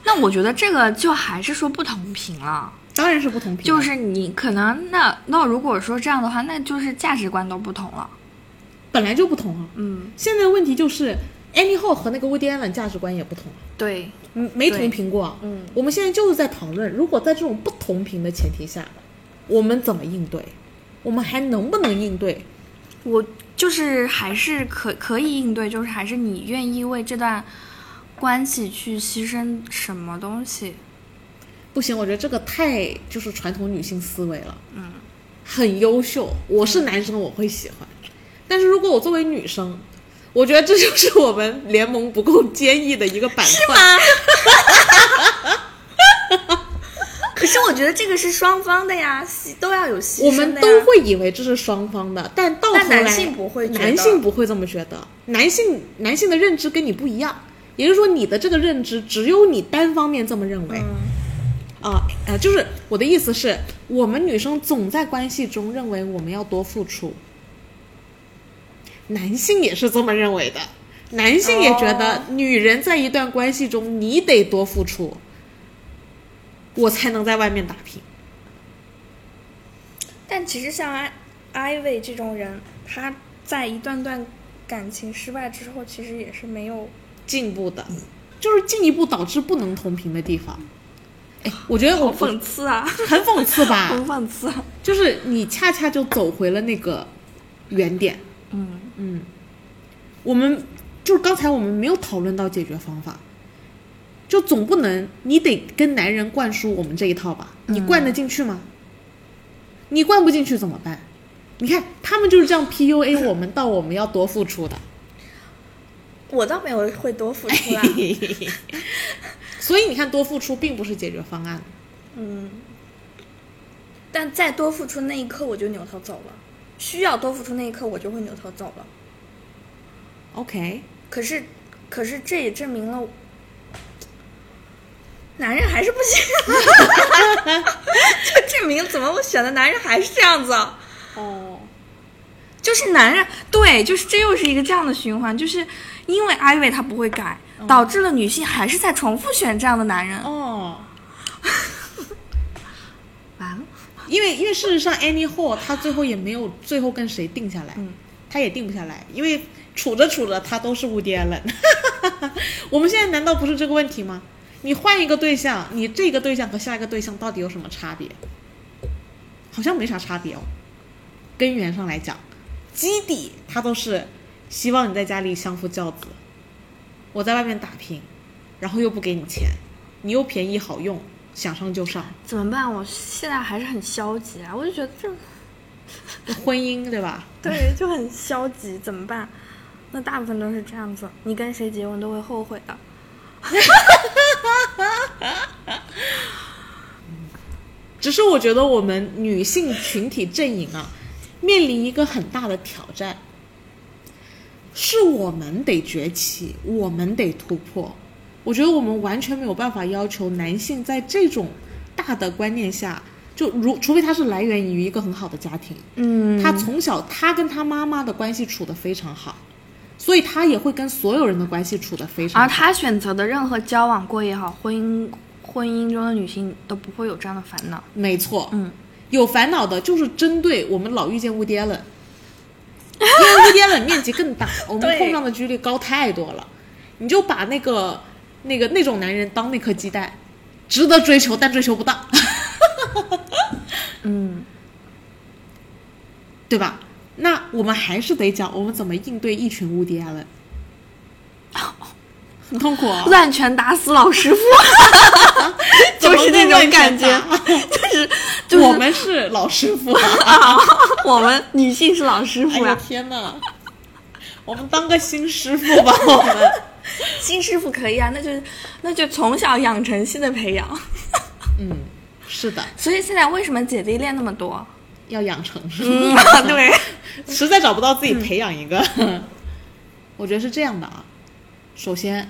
那我觉得这个就还是说不同频了。当然是不同频，就是你可能那那如果说这样的话，那就是价值观都不同了。本来就不同了。嗯，现在问题就是 Hall 和那个 Woody Allen 价值观也不同啊，对，嗯，没同频过啊。嗯，我们现在就是在讨论，如果在这种不同频的前提下，我们怎么应对？我们还能不能应对？我就是还是可可以应对，就是还是你愿意为这段关系去牺牲什么东西？不行，我觉得这个太就是传统女性思维了。嗯，很优秀，我是男生我会喜欢，但是如果我作为女生，我觉得这就是我们联盟不够坚毅的一个板块。吗？可是我觉得这个是双方的呀，牺都要有牺牲的我们都会以为这是双方的，但到头来但男性不会男性不会这么觉得。男性男性的认知跟你不一样，也就是说你的这个认知只有你单方面这么认为。啊呃，就是我的意思是，我们女生总在关系中认为我们要多付出，男性也是这么认为的，男性也觉得哦女人在一段关系中你得多付出，我才能在外面打拼。但其实像艾艾薇这种人，他在一段段感情失败之后，其实也是没有进步的，就是进一步导致不能同频的地方。哎，我觉得我好讽刺啊，很讽刺吧很，讽刺。就是你恰恰就走回了那个原点。嗯嗯，我们就是刚才我们没有讨论到解决方法，就总不能你得跟男人灌输我们这一套吧？你灌得进去吗？你灌不进去怎么办？你看他们就是这样 PUA 我们，到我们要多付出的。我倒没有会多付出啊。所以你看，多付出并不是解决方案。嗯，但在多付出那一刻，我就扭头走了。需要多付出那一刻，我就会扭头走了。OK，可是，可是这也证明了，男人还是不行。就证明怎么我选的男人还是这样子。哦，就是男人对，就是这又是一个这样的循环，就是因为 Ivy 她不会改，导致了女性还是在重复选这样的男人。哦，完了，因为因为事实上，Annie Hall 她最后也没有最后跟谁定下来，嗯她也定不下来，因为处着处着，他都是 Woody Allen。我们现在难道不是这个问题吗？你换一个对象，你这个对象和下一个对象到底有什么差别？好像没啥差别哦。根源上来讲，基底他都是希望你在家里相夫教子，我在外面打拼，然后又不给你钱，你又便宜好用，想上就上，怎么办？我现在还是很消极啊，我就觉得这 婚姻对吧？对就很消极，怎么办？那大部分都是这样子，你跟谁结婚都会后悔的。只是我觉得我们女性群体阵营啊，面临一个很大的挑战，是我们得崛起，我们得突破。我觉得我们完全没有办法要求男性在这种大的观念下，就如除非他是来源于一个很好的家庭，嗯，他从小他跟他妈妈的关系处得非常好，所以他也会跟所有人的关系处得非常好。而他选择的任何交往过也好，婚姻婚姻中的女性都不会有这样的烦恼。没错，嗯，有烦恼的就是针对我们老遇见乌迪艾伦，因为乌迪艾伦面积更大，我们碰撞的几率高太多了。你就把那个那个那种男人当那颗鸡蛋，值得追求，但追求不到，嗯，对吧？那我们还是得讲我们怎么应对一群乌迪艾伦，很痛苦啊、乱拳打死老师傅，就是那种感觉，就是就是我们是老师傅，啊，我们女性是老师傅呀、天哪！我们当个新师傅吧，我们。新师傅可以啊，那就那就从小养成系的培养。嗯，是的，所以现在为什么姐弟恋那么多？要养成是对，实在找不到自己培养一个，我觉得是这样的啊。首先，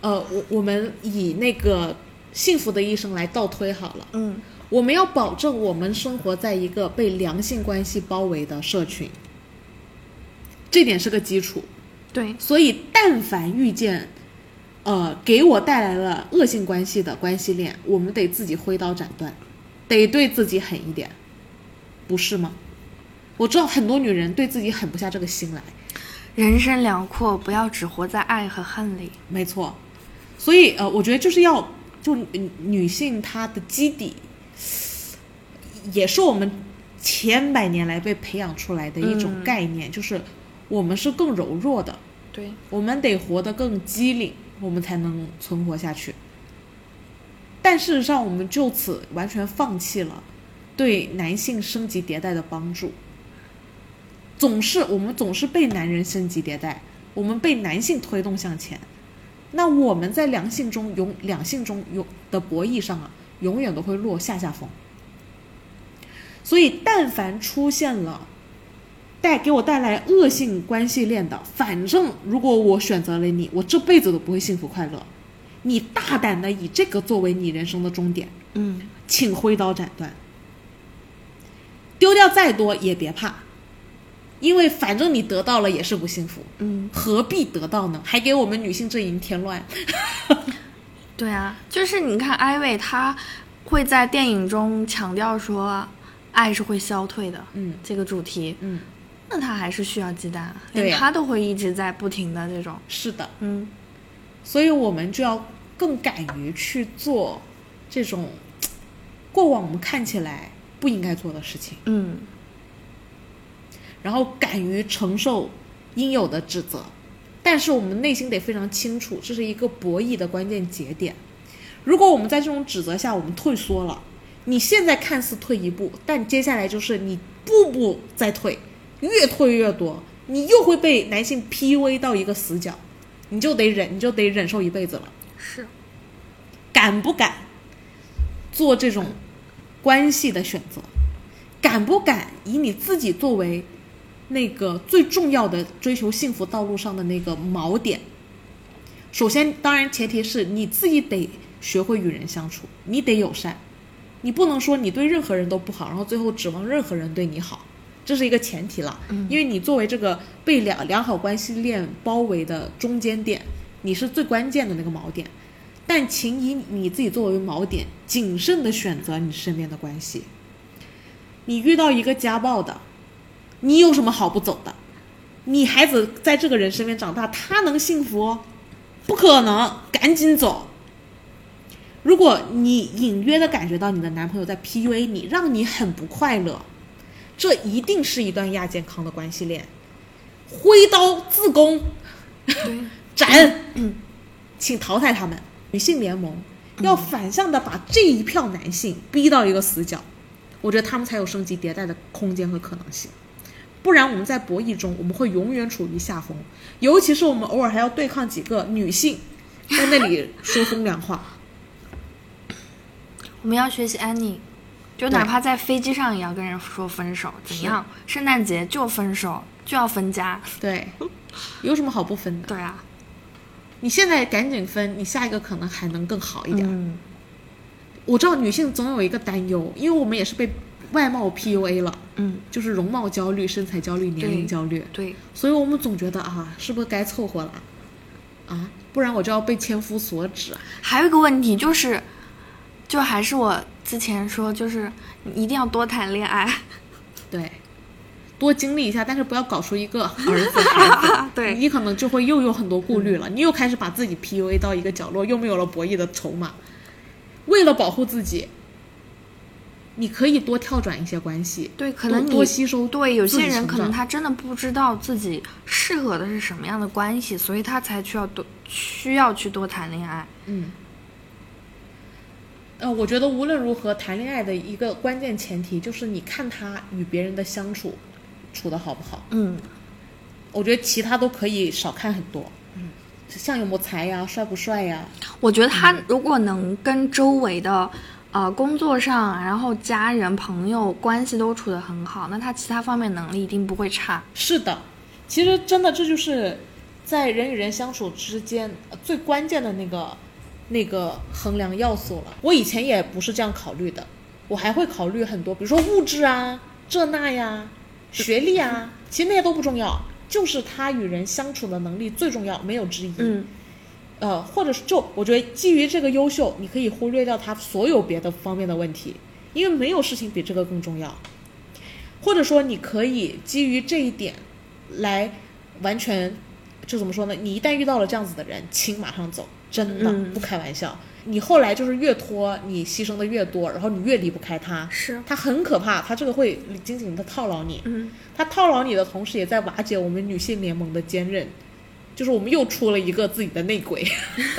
呃，我我们以那个幸福的一生来倒推好了，嗯我们要保证我们生活在一个被良性关系包围的社群，这点是个基础。对，所以，但凡遇见，呃，给我带来了恶性关系的关系链，我们得自己挥刀斩断，得对自己狠一点，不是吗？我知道很多女人对自己狠不下这个心来，人生辽阔，不要只活在爱和恨里。没错。所以，呃，我觉得就是要，就女女性她的基底，也是我们千百年来被培养出来的一种嗯概念，就是我们是更柔弱的，对，我们得活得更机灵，我们才能存活下去。但事实上，我们就此完全放弃了对男性升级迭代的帮助。总是我们总是被男人升级迭代，我们被男性推动向前。那我们在两性中永两性中永的博弈上啊，永远都会落下下风。所以，但凡出现了带给我带来恶性关系链的，反正如果我选择了你，我这辈子都不会幸福快乐。你大胆的以这个作为你人生的终点，嗯，请挥刀斩断。丢掉再多也别怕，因为反正你得到了也是不幸福，嗯，何必得到呢？还给我们女性阵营添乱。对啊，就是你看艾薇，她会在电影中强调说，爱是会消退的，嗯这个主题，嗯，那她还是需要鸡蛋啊，对呀。连她都会一直在不停的这种，是的，嗯，所以我们就要更敢于去做这种过往我们看起来不应该做的事情。嗯，然后敢于承受应有的指责，但是我们内心得非常清楚，这是一个博弈的关键节点。如果我们在这种指责下我们退缩了，你现在看似退一步，但接下来就是你步步在退，越退越多，你又会被男性 PUA 到一个死角，你就得忍，你就得忍受一辈子了。是，敢不敢做这种关系的选择？敢不敢以你自己作为那个最重要的追求幸福道路上的那个锚点？首先，当然前提是你自己得学会与人相处，你得友善，你不能说你对任何人都不好，然后最后指望任何人对你好，这是一个前提了。嗯因为你作为这个被良良好关系链包围的中间点，你是最关键的那个锚点。但请以你自己作为锚点，谨慎的选择你身边的关系。你遇到一个家暴的，你有什么好不走的？你孩子在这个人身边长大，他能幸福哦？不可能，赶紧走。如果你隐约的感觉到你的男朋友在 PUA 你，让你很不快乐，这一定是一段亚健康的关系链。挥刀自宫，对，斩，请淘汰他们。女性联盟要反向的把这一票男性逼到一个死角，我觉得他们才有升级迭代的空间和可能性。不然我们在博弈中，我们会永远处于下风，尤其是我们偶尔还要对抗几个女性，在那里说风凉话。我们要学习安妮，就哪怕在飞机上也要跟人说分手，怎样？圣诞节就分手，就要分家。对，有什么好不分的？对啊，你现在赶紧分，你下一个可能还能更好一点。嗯，我知道女性总有一个担忧，因为我们也是被外貌 PUA 了，嗯，就是容貌焦虑、身材焦虑、年龄焦虑，对，所以我们总觉得啊，是不是该凑合了？啊，不然我就要被千夫所指啊。还有一个问题就是，就还是我之前说，就是你一定要多谈恋爱。对，多经历一下，但是不要搞出一个儿子 孩子，对你可能就会又有很多顾虑了，你又开始把自己 PUA 到一个角落，又没有了博弈的筹码。为了保护自己，你可以多跳转一些关系，对，可能多你多吸收对有些人可能他真的不知道自己适合的是什么样的关系，所以他才需要多需要去多谈恋爱。嗯，呃，我觉得无论如何，谈恋爱的一个关键前提就是你看他与别人的相处处的好不好。嗯，我觉得其他都可以少看很多，嗯，像有没有才呀，帅不帅呀，我觉得他如果能跟周围的呃工作上，然后家人朋友关系都处得很好，那他其他方面能力一定不会差。是的，其实真的这就是在人与人相处之间呃最关键的那个那个衡量要素了。我以前也不是这样考虑的，我还会考虑很多，比如说物质啊、这那呀、学历啊，其实那些都不重要，就是他与人相处的能力最重要，没有之一。嗯，呃，或者是就我觉得基于这个优秀，你可以忽略掉他所有别的方面的问题，因为没有事情比这个更重要。或者说，你可以基于这一点来完全，就怎么说呢？你一旦遇到了这样子的人，请马上走，真的、嗯不开玩笑。你后来就是越拖，你牺牲的越多，然后你越离不开他，是，他很可怕，他这个会紧紧的套牢你。嗯，他套牢你的同时，也在瓦解我们女性联盟的坚韧，就是我们又出了一个自己的内鬼，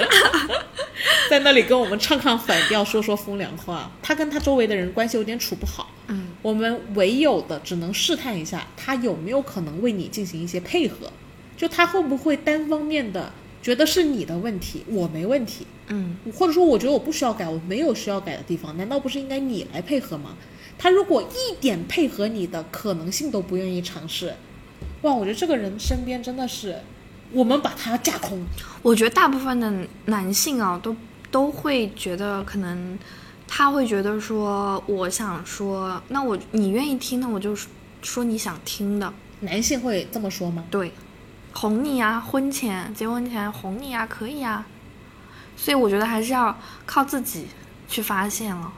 在那里跟我们唱唱反调，说说风凉话。他跟他周围的人关系有点处不好，嗯，我们唯有的只能试探一下，他有没有可能为你进行一些配合，就他会不会单方面的觉得是你的问题，我没问题，嗯，或者说我觉得我不需要改，我没有需要改的地方，难道不是应该你来配合吗？他如果一点配合你的可能性都不愿意尝试，哇，我觉得这个人身边真的是，我们把他架空。我觉得大部分的男性啊，都都会觉得可能他会觉得说，我想说，那我你愿意听，那我就说你想听的，男性会这么说吗？对，哄你啊，婚前结婚前哄你啊，可以啊，所以我觉得还是要靠自己去发现了。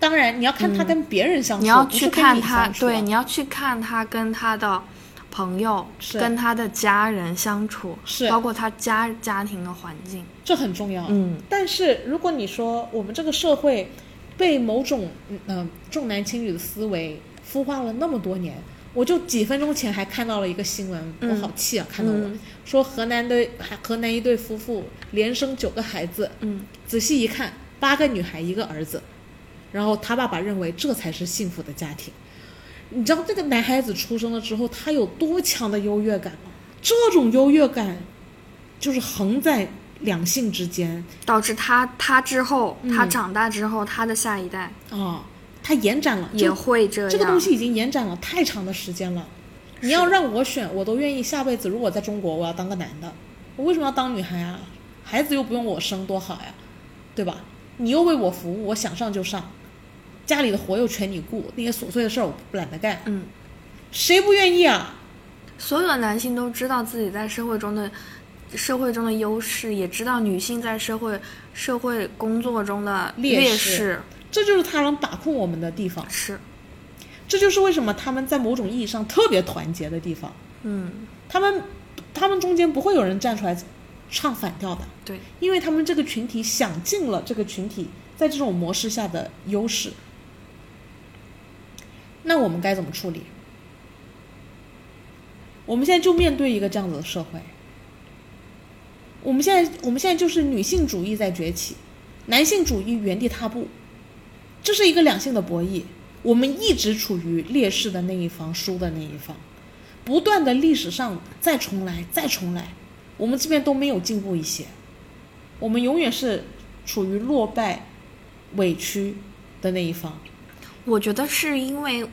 当然，你要看他跟别人相处，嗯你要去看他，对，你要去看他跟他的朋友、跟他的家人相处，是包括他家家庭的环境。这很重要。嗯，但是如果你说我们这个社会被某种嗯、呃重男轻女的思维孵化了那么多年，我就几分钟前还看到了一个新闻，嗯。我好气啊！看到我、嗯。说河南的河南一对夫妇连生九个孩子，嗯，仔细一看，八个女孩一个儿子，然后他爸爸认为这才是幸福的家庭。你知道这个男孩子出生了之后，他有多强的优越感吗？这种优越感就是横在两性之间。导致他他之后，嗯。他长大之后，他的下一代。啊，它延展了，也会这样。这个东西已经延展了太长的时间了。你要让我选，我都愿意下辈子如果在中国，我要当个男的，我为什么要当女孩啊？孩子又不用我生，多好呀，对吧？你又为我服务，我想上就上，家里的活又全你顾，那些琐碎的事儿我不懒得干，嗯，谁不愿意啊？所有的男性都知道自己在社会中的社会中的优势，也知道女性在社会社会工作中的劣势。这就是他能把控我们的地方，是，这就是为什么他们在某种意义上特别团结的地方。嗯，他们他们中间不会有人站出来唱反调的，对，因为他们这个群体想尽了这个群体在这种模式下的优势。那我们该怎么处理？我们现在就面对一个这样子的社会。我们现在，我们现在就是女性主义在崛起，男性主义原地踏步，这是一个两性的博弈。我们一直处于劣势的那一方，输的那一方，不断的历史上再重来，再重来，我们这边都没有进步一些，我们永远是处于落败、委屈的那一方。我觉得是因为，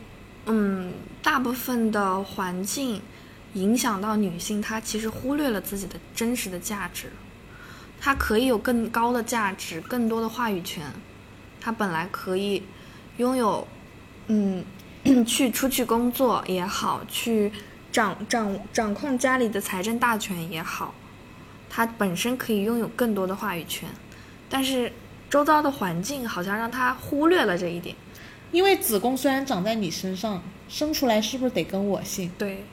嗯，大部分的环境影响到女性，她其实忽略了自己的真实的价值。她可以有更高的价值，更多的话语权。她本来可以拥有，嗯，去出去工作也好，去掌掌掌控家里的财政大权也好，他本身可以拥有更多的话语权，但是周遭的环境好像让他忽略了这一点。因为子宫虽然长在你身上，生出来是不是得跟我姓？对，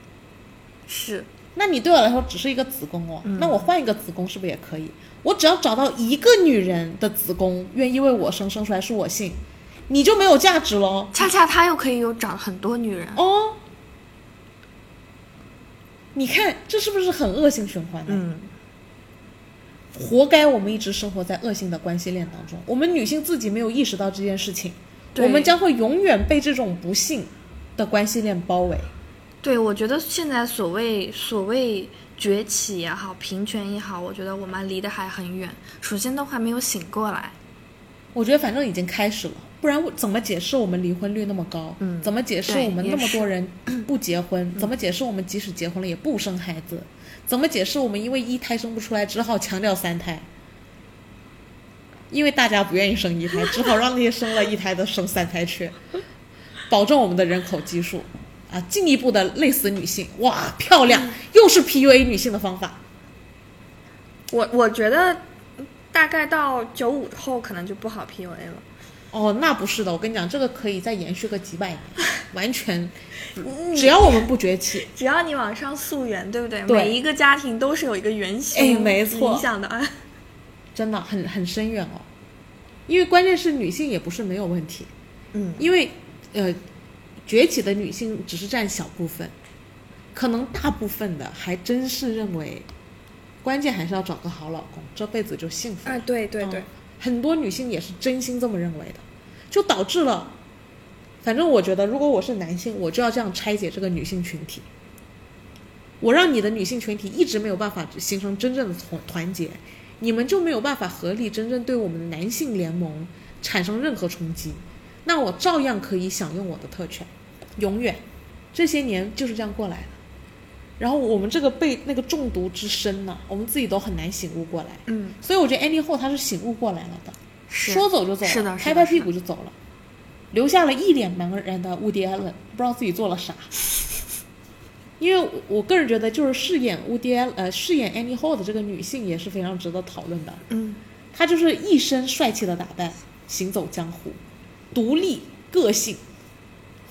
是。那你对我来说只是一个子宫哦，那我换一个子宫是不是也可以？我只要找到一个女人的子宫愿意为我生，生出来是我姓，你就没有价值喽。恰恰他又可以有找很多女人哦。你看这是不是很恶性循环呢？嗯，活该我们一直生活在恶性的关系链当中。我们女性自己没有意识到这件事情，我们将会永远被这种不幸的关系链包围。对，我觉得现在所谓所谓崛起也好，平权也好，我觉得我们离得还很远。首先都还没有醒过来。我觉得反正已经开始了，不然我怎么解释我们离婚率那么高？嗯，怎么解释我们那么多人不结婚？怎么解释我们即使结婚了也不生孩子？怎么解释我们因为一胎生不出来，只好强调三胎？因为大家不愿意生一胎，只好让那些生了一胎的生三胎去，保证我们的人口基数。啊，进一步的累死女性，哇，漂亮，又是 PUA 女性的方法。我我觉得大概到九五后可能就不好 PUA 了。哦，那不是的，我跟你讲，这个可以再延续个几百年，完全，只要我们不崛起，只要你往上溯源，对不对？对每一个家庭都是有一个原型，哎没错影响的啊。真的很很深远哦。因为关键是女性也不是没有问题，嗯，因为呃。崛起的女性只是占小部分，可能大部分的还真是认为，关键还是要找个好老公，这辈子就幸福对对对，嗯很多女性也是真心这么认为的，就导致了，反正我觉得，如果我是男性，我就要这样拆解这个女性群体。我让你的女性群体一直没有办法形成真正的团团结，你们就没有办法合力真正对我们的男性联盟产生任何冲击，那我照样可以享用我的特权，永远。这些年就是这样过来的。然后我们这个被那个中毒之深呢，我们自己都很难醒悟过来。嗯，所以我觉得 Annie 后她是醒悟过来了的，是说走就走了，是的是的拍拍屁股就走了，留下了一脸茫然的 Woody Allen，不知道自己做了啥。因为我个人觉得，就是饰演 Woody Allen 呃饰演 Annie Hall 的这个女性也是非常值得讨论的。嗯，她就是一身帅气的打扮，行走江湖，独立个性，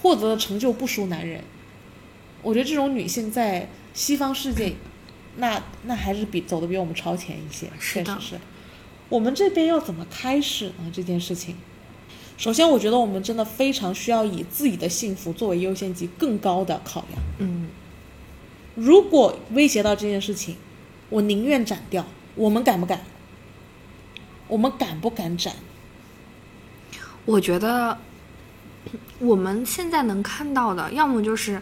获得的成就不输男人。我觉得这种女性在西方世界，那那还是比走的比我们超前一些，确实是。我们这边要怎么开始呢？这件事情，首先我觉得我们真的非常需要以自己的幸福作为优先级更高的考量。嗯，如果威胁到这件事情，我宁愿斩掉。我们敢不敢？我们敢不敢斩？我觉得我们现在能看到的，要么就是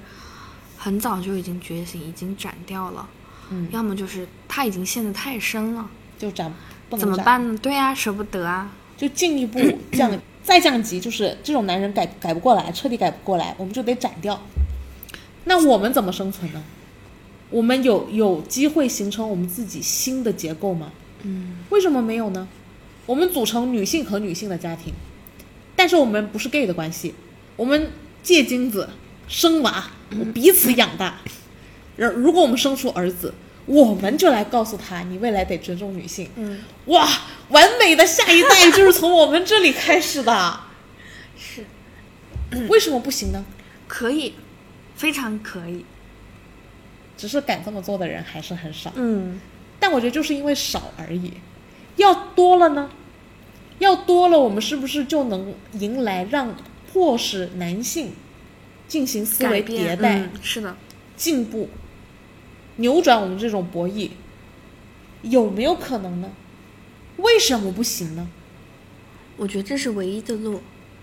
很早就已经觉醒，已经斩掉了，嗯，要么就是他已经陷得太深了，就斩，不能怎么？办呢？对呀、舍不得啊。就进一步 降，再降级，就是这种男人改改不过来，彻底改不过来，我们就得斩掉。那我们怎么生存呢？我们有有机会形成我们自己新的结构吗？嗯，为什么没有呢？我们组成女性和女性的家庭，但是我们不是 gay 的关系，我们借精子生娃，彼此养大。然如果我们生出儿子，我们就来告诉他，你未来得尊重女性。嗯，哇，完美的下一代就是从我们这里开始的。是 为什么不行呢？可以，非常可以。只是敢这么做的人还是很少。嗯，但我觉得就是因为少而已。要多了呢？要多了，我们是不是就能迎来让迫使男性进行思维迭代、嗯是的，进步，扭转我们这种博弈？有没有可能呢？为什么不行呢？我觉得这是唯一的路。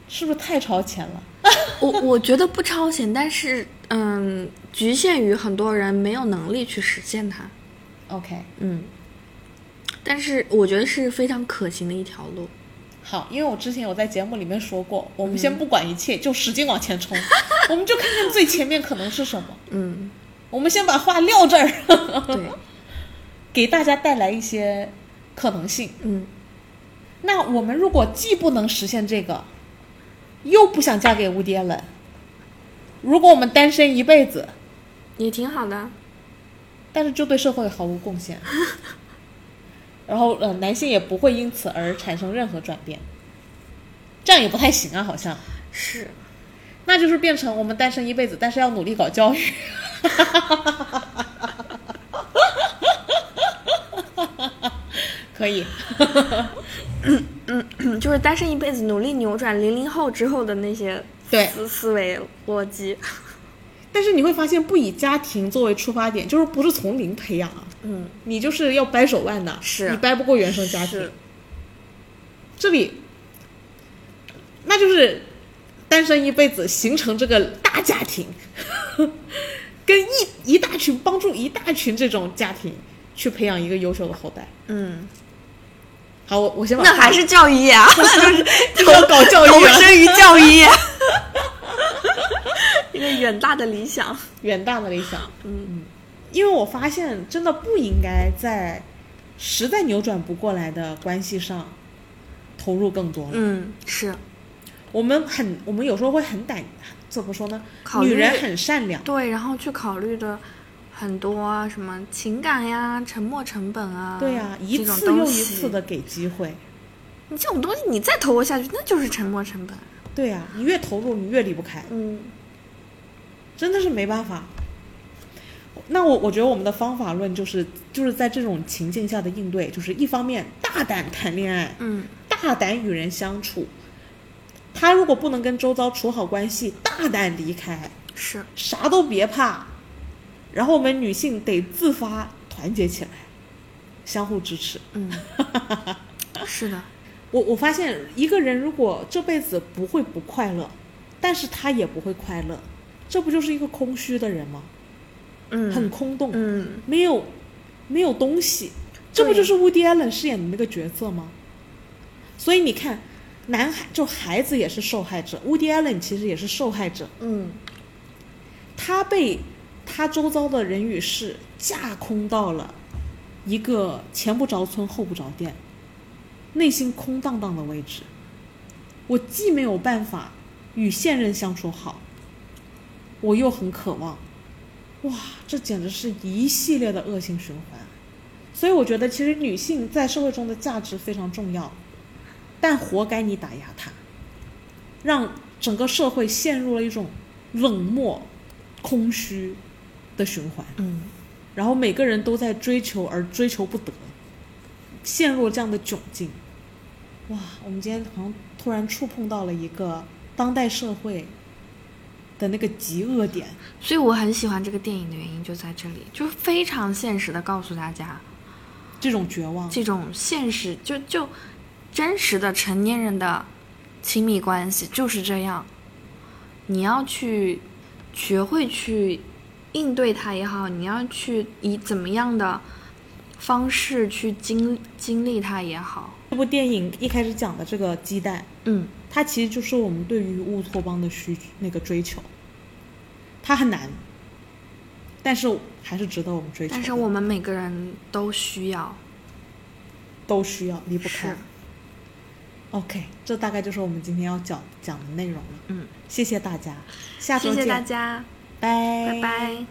是不是太超前了？我我觉得不超前，但是嗯，局限于很多人没有能力去实现它。OK，嗯，但是我觉得是非常可行的一条路。好，因为我之前有在节目里面说过，我们先不管一切，就使劲往前冲，我们就看看最前面可能是什么。嗯，我们先把话撂这儿，对，给大家带来一些可能性。嗯那我们如果既不能实现这个，又不想嫁给无爹了，如果我们单身一辈子，也挺好的。但是就对社会毫无贡献，然后呃，男性也不会因此而产生任何转变，这样也不太行啊，好像。是，那就是变成我们单身一辈子，但是要努力搞教育。可以，嗯，就是单身一辈子，努力扭转零零后之后的那些对思思维逻辑。但是你会发现，不以家庭作为出发点，就是不是从零培养啊，嗯，你就是要掰手腕的，是。你掰不过原生家庭。这里，那就是单身一辈子形成这个大家庭，跟一一大群帮助一大群这种家庭去培养一个优秀的后代。嗯，好，我我先把那还是教育业啊，就是要搞教育投啊，身于教育。业，一个远大的理想。远大的理想。嗯因为我发现真的不应该在实在扭转不过来的关系上投入更多了。嗯，是我们很，我们有时候会很胆，怎么说呢？考女人很善良，对，然后去考虑的很多啊，什么情感呀、沉没成本啊，对呀、一次又一次的给机会。你这种东西你再投入下去，那就是沉没成本。对呀、你越投入，你越离不开，嗯真的是没办法。那我我觉得我们的方法论就是就是在这种情境下的应对，就是一方面大胆谈恋爱，嗯大胆与人相处。他如果不能跟周遭处好关系，大胆离开，是啥都别怕。然后我们女性得自发团结起来，相互支持。嗯 是的，我我发现一个人如果这辈子不会不快乐，但是他也不会快乐，这不就是一个空虚的人吗？嗯。很空洞，嗯。没有没有东西，这不就是乌迪艾伦饰演的那个角色吗？所以你看，男孩就孩子也是受害者，乌迪艾伦其实也是受害者，嗯。他被他周遭的人与事架空到了一个前不着村后不着店，内心空荡荡的位置。我既没有办法与现任相处好，我又很渴望，哇，这简直是一系列的恶性循环。所以我觉得，其实女性在社会中的价值非常重要，但活该你打压她，让整个社会陷入了一种冷漠、空虚的循环。嗯然后每个人都在追求而追求不得，陷入了这样的窘境。哇，我们今天好像突然触碰到了一个当代社会的那个极恶点。所以我很喜欢这个电影的原因就在这里，就非常现实的告诉大家，这种绝望，这种现实就就真实的成年人的亲密关系就是这样，你要去学会去应对它也好，你要去以怎么样的方式去经经历它也好，这部电影一开始讲的这个鸡蛋，嗯它其实就是我们对于乌托邦的需那个追求。它很难，但是还是值得我们追求。但是我们每个人都需要，都需要离不开。OK，这大概就是我们今天要讲讲的内容了。嗯，谢谢大家，下周见，谢谢大家，拜拜拜。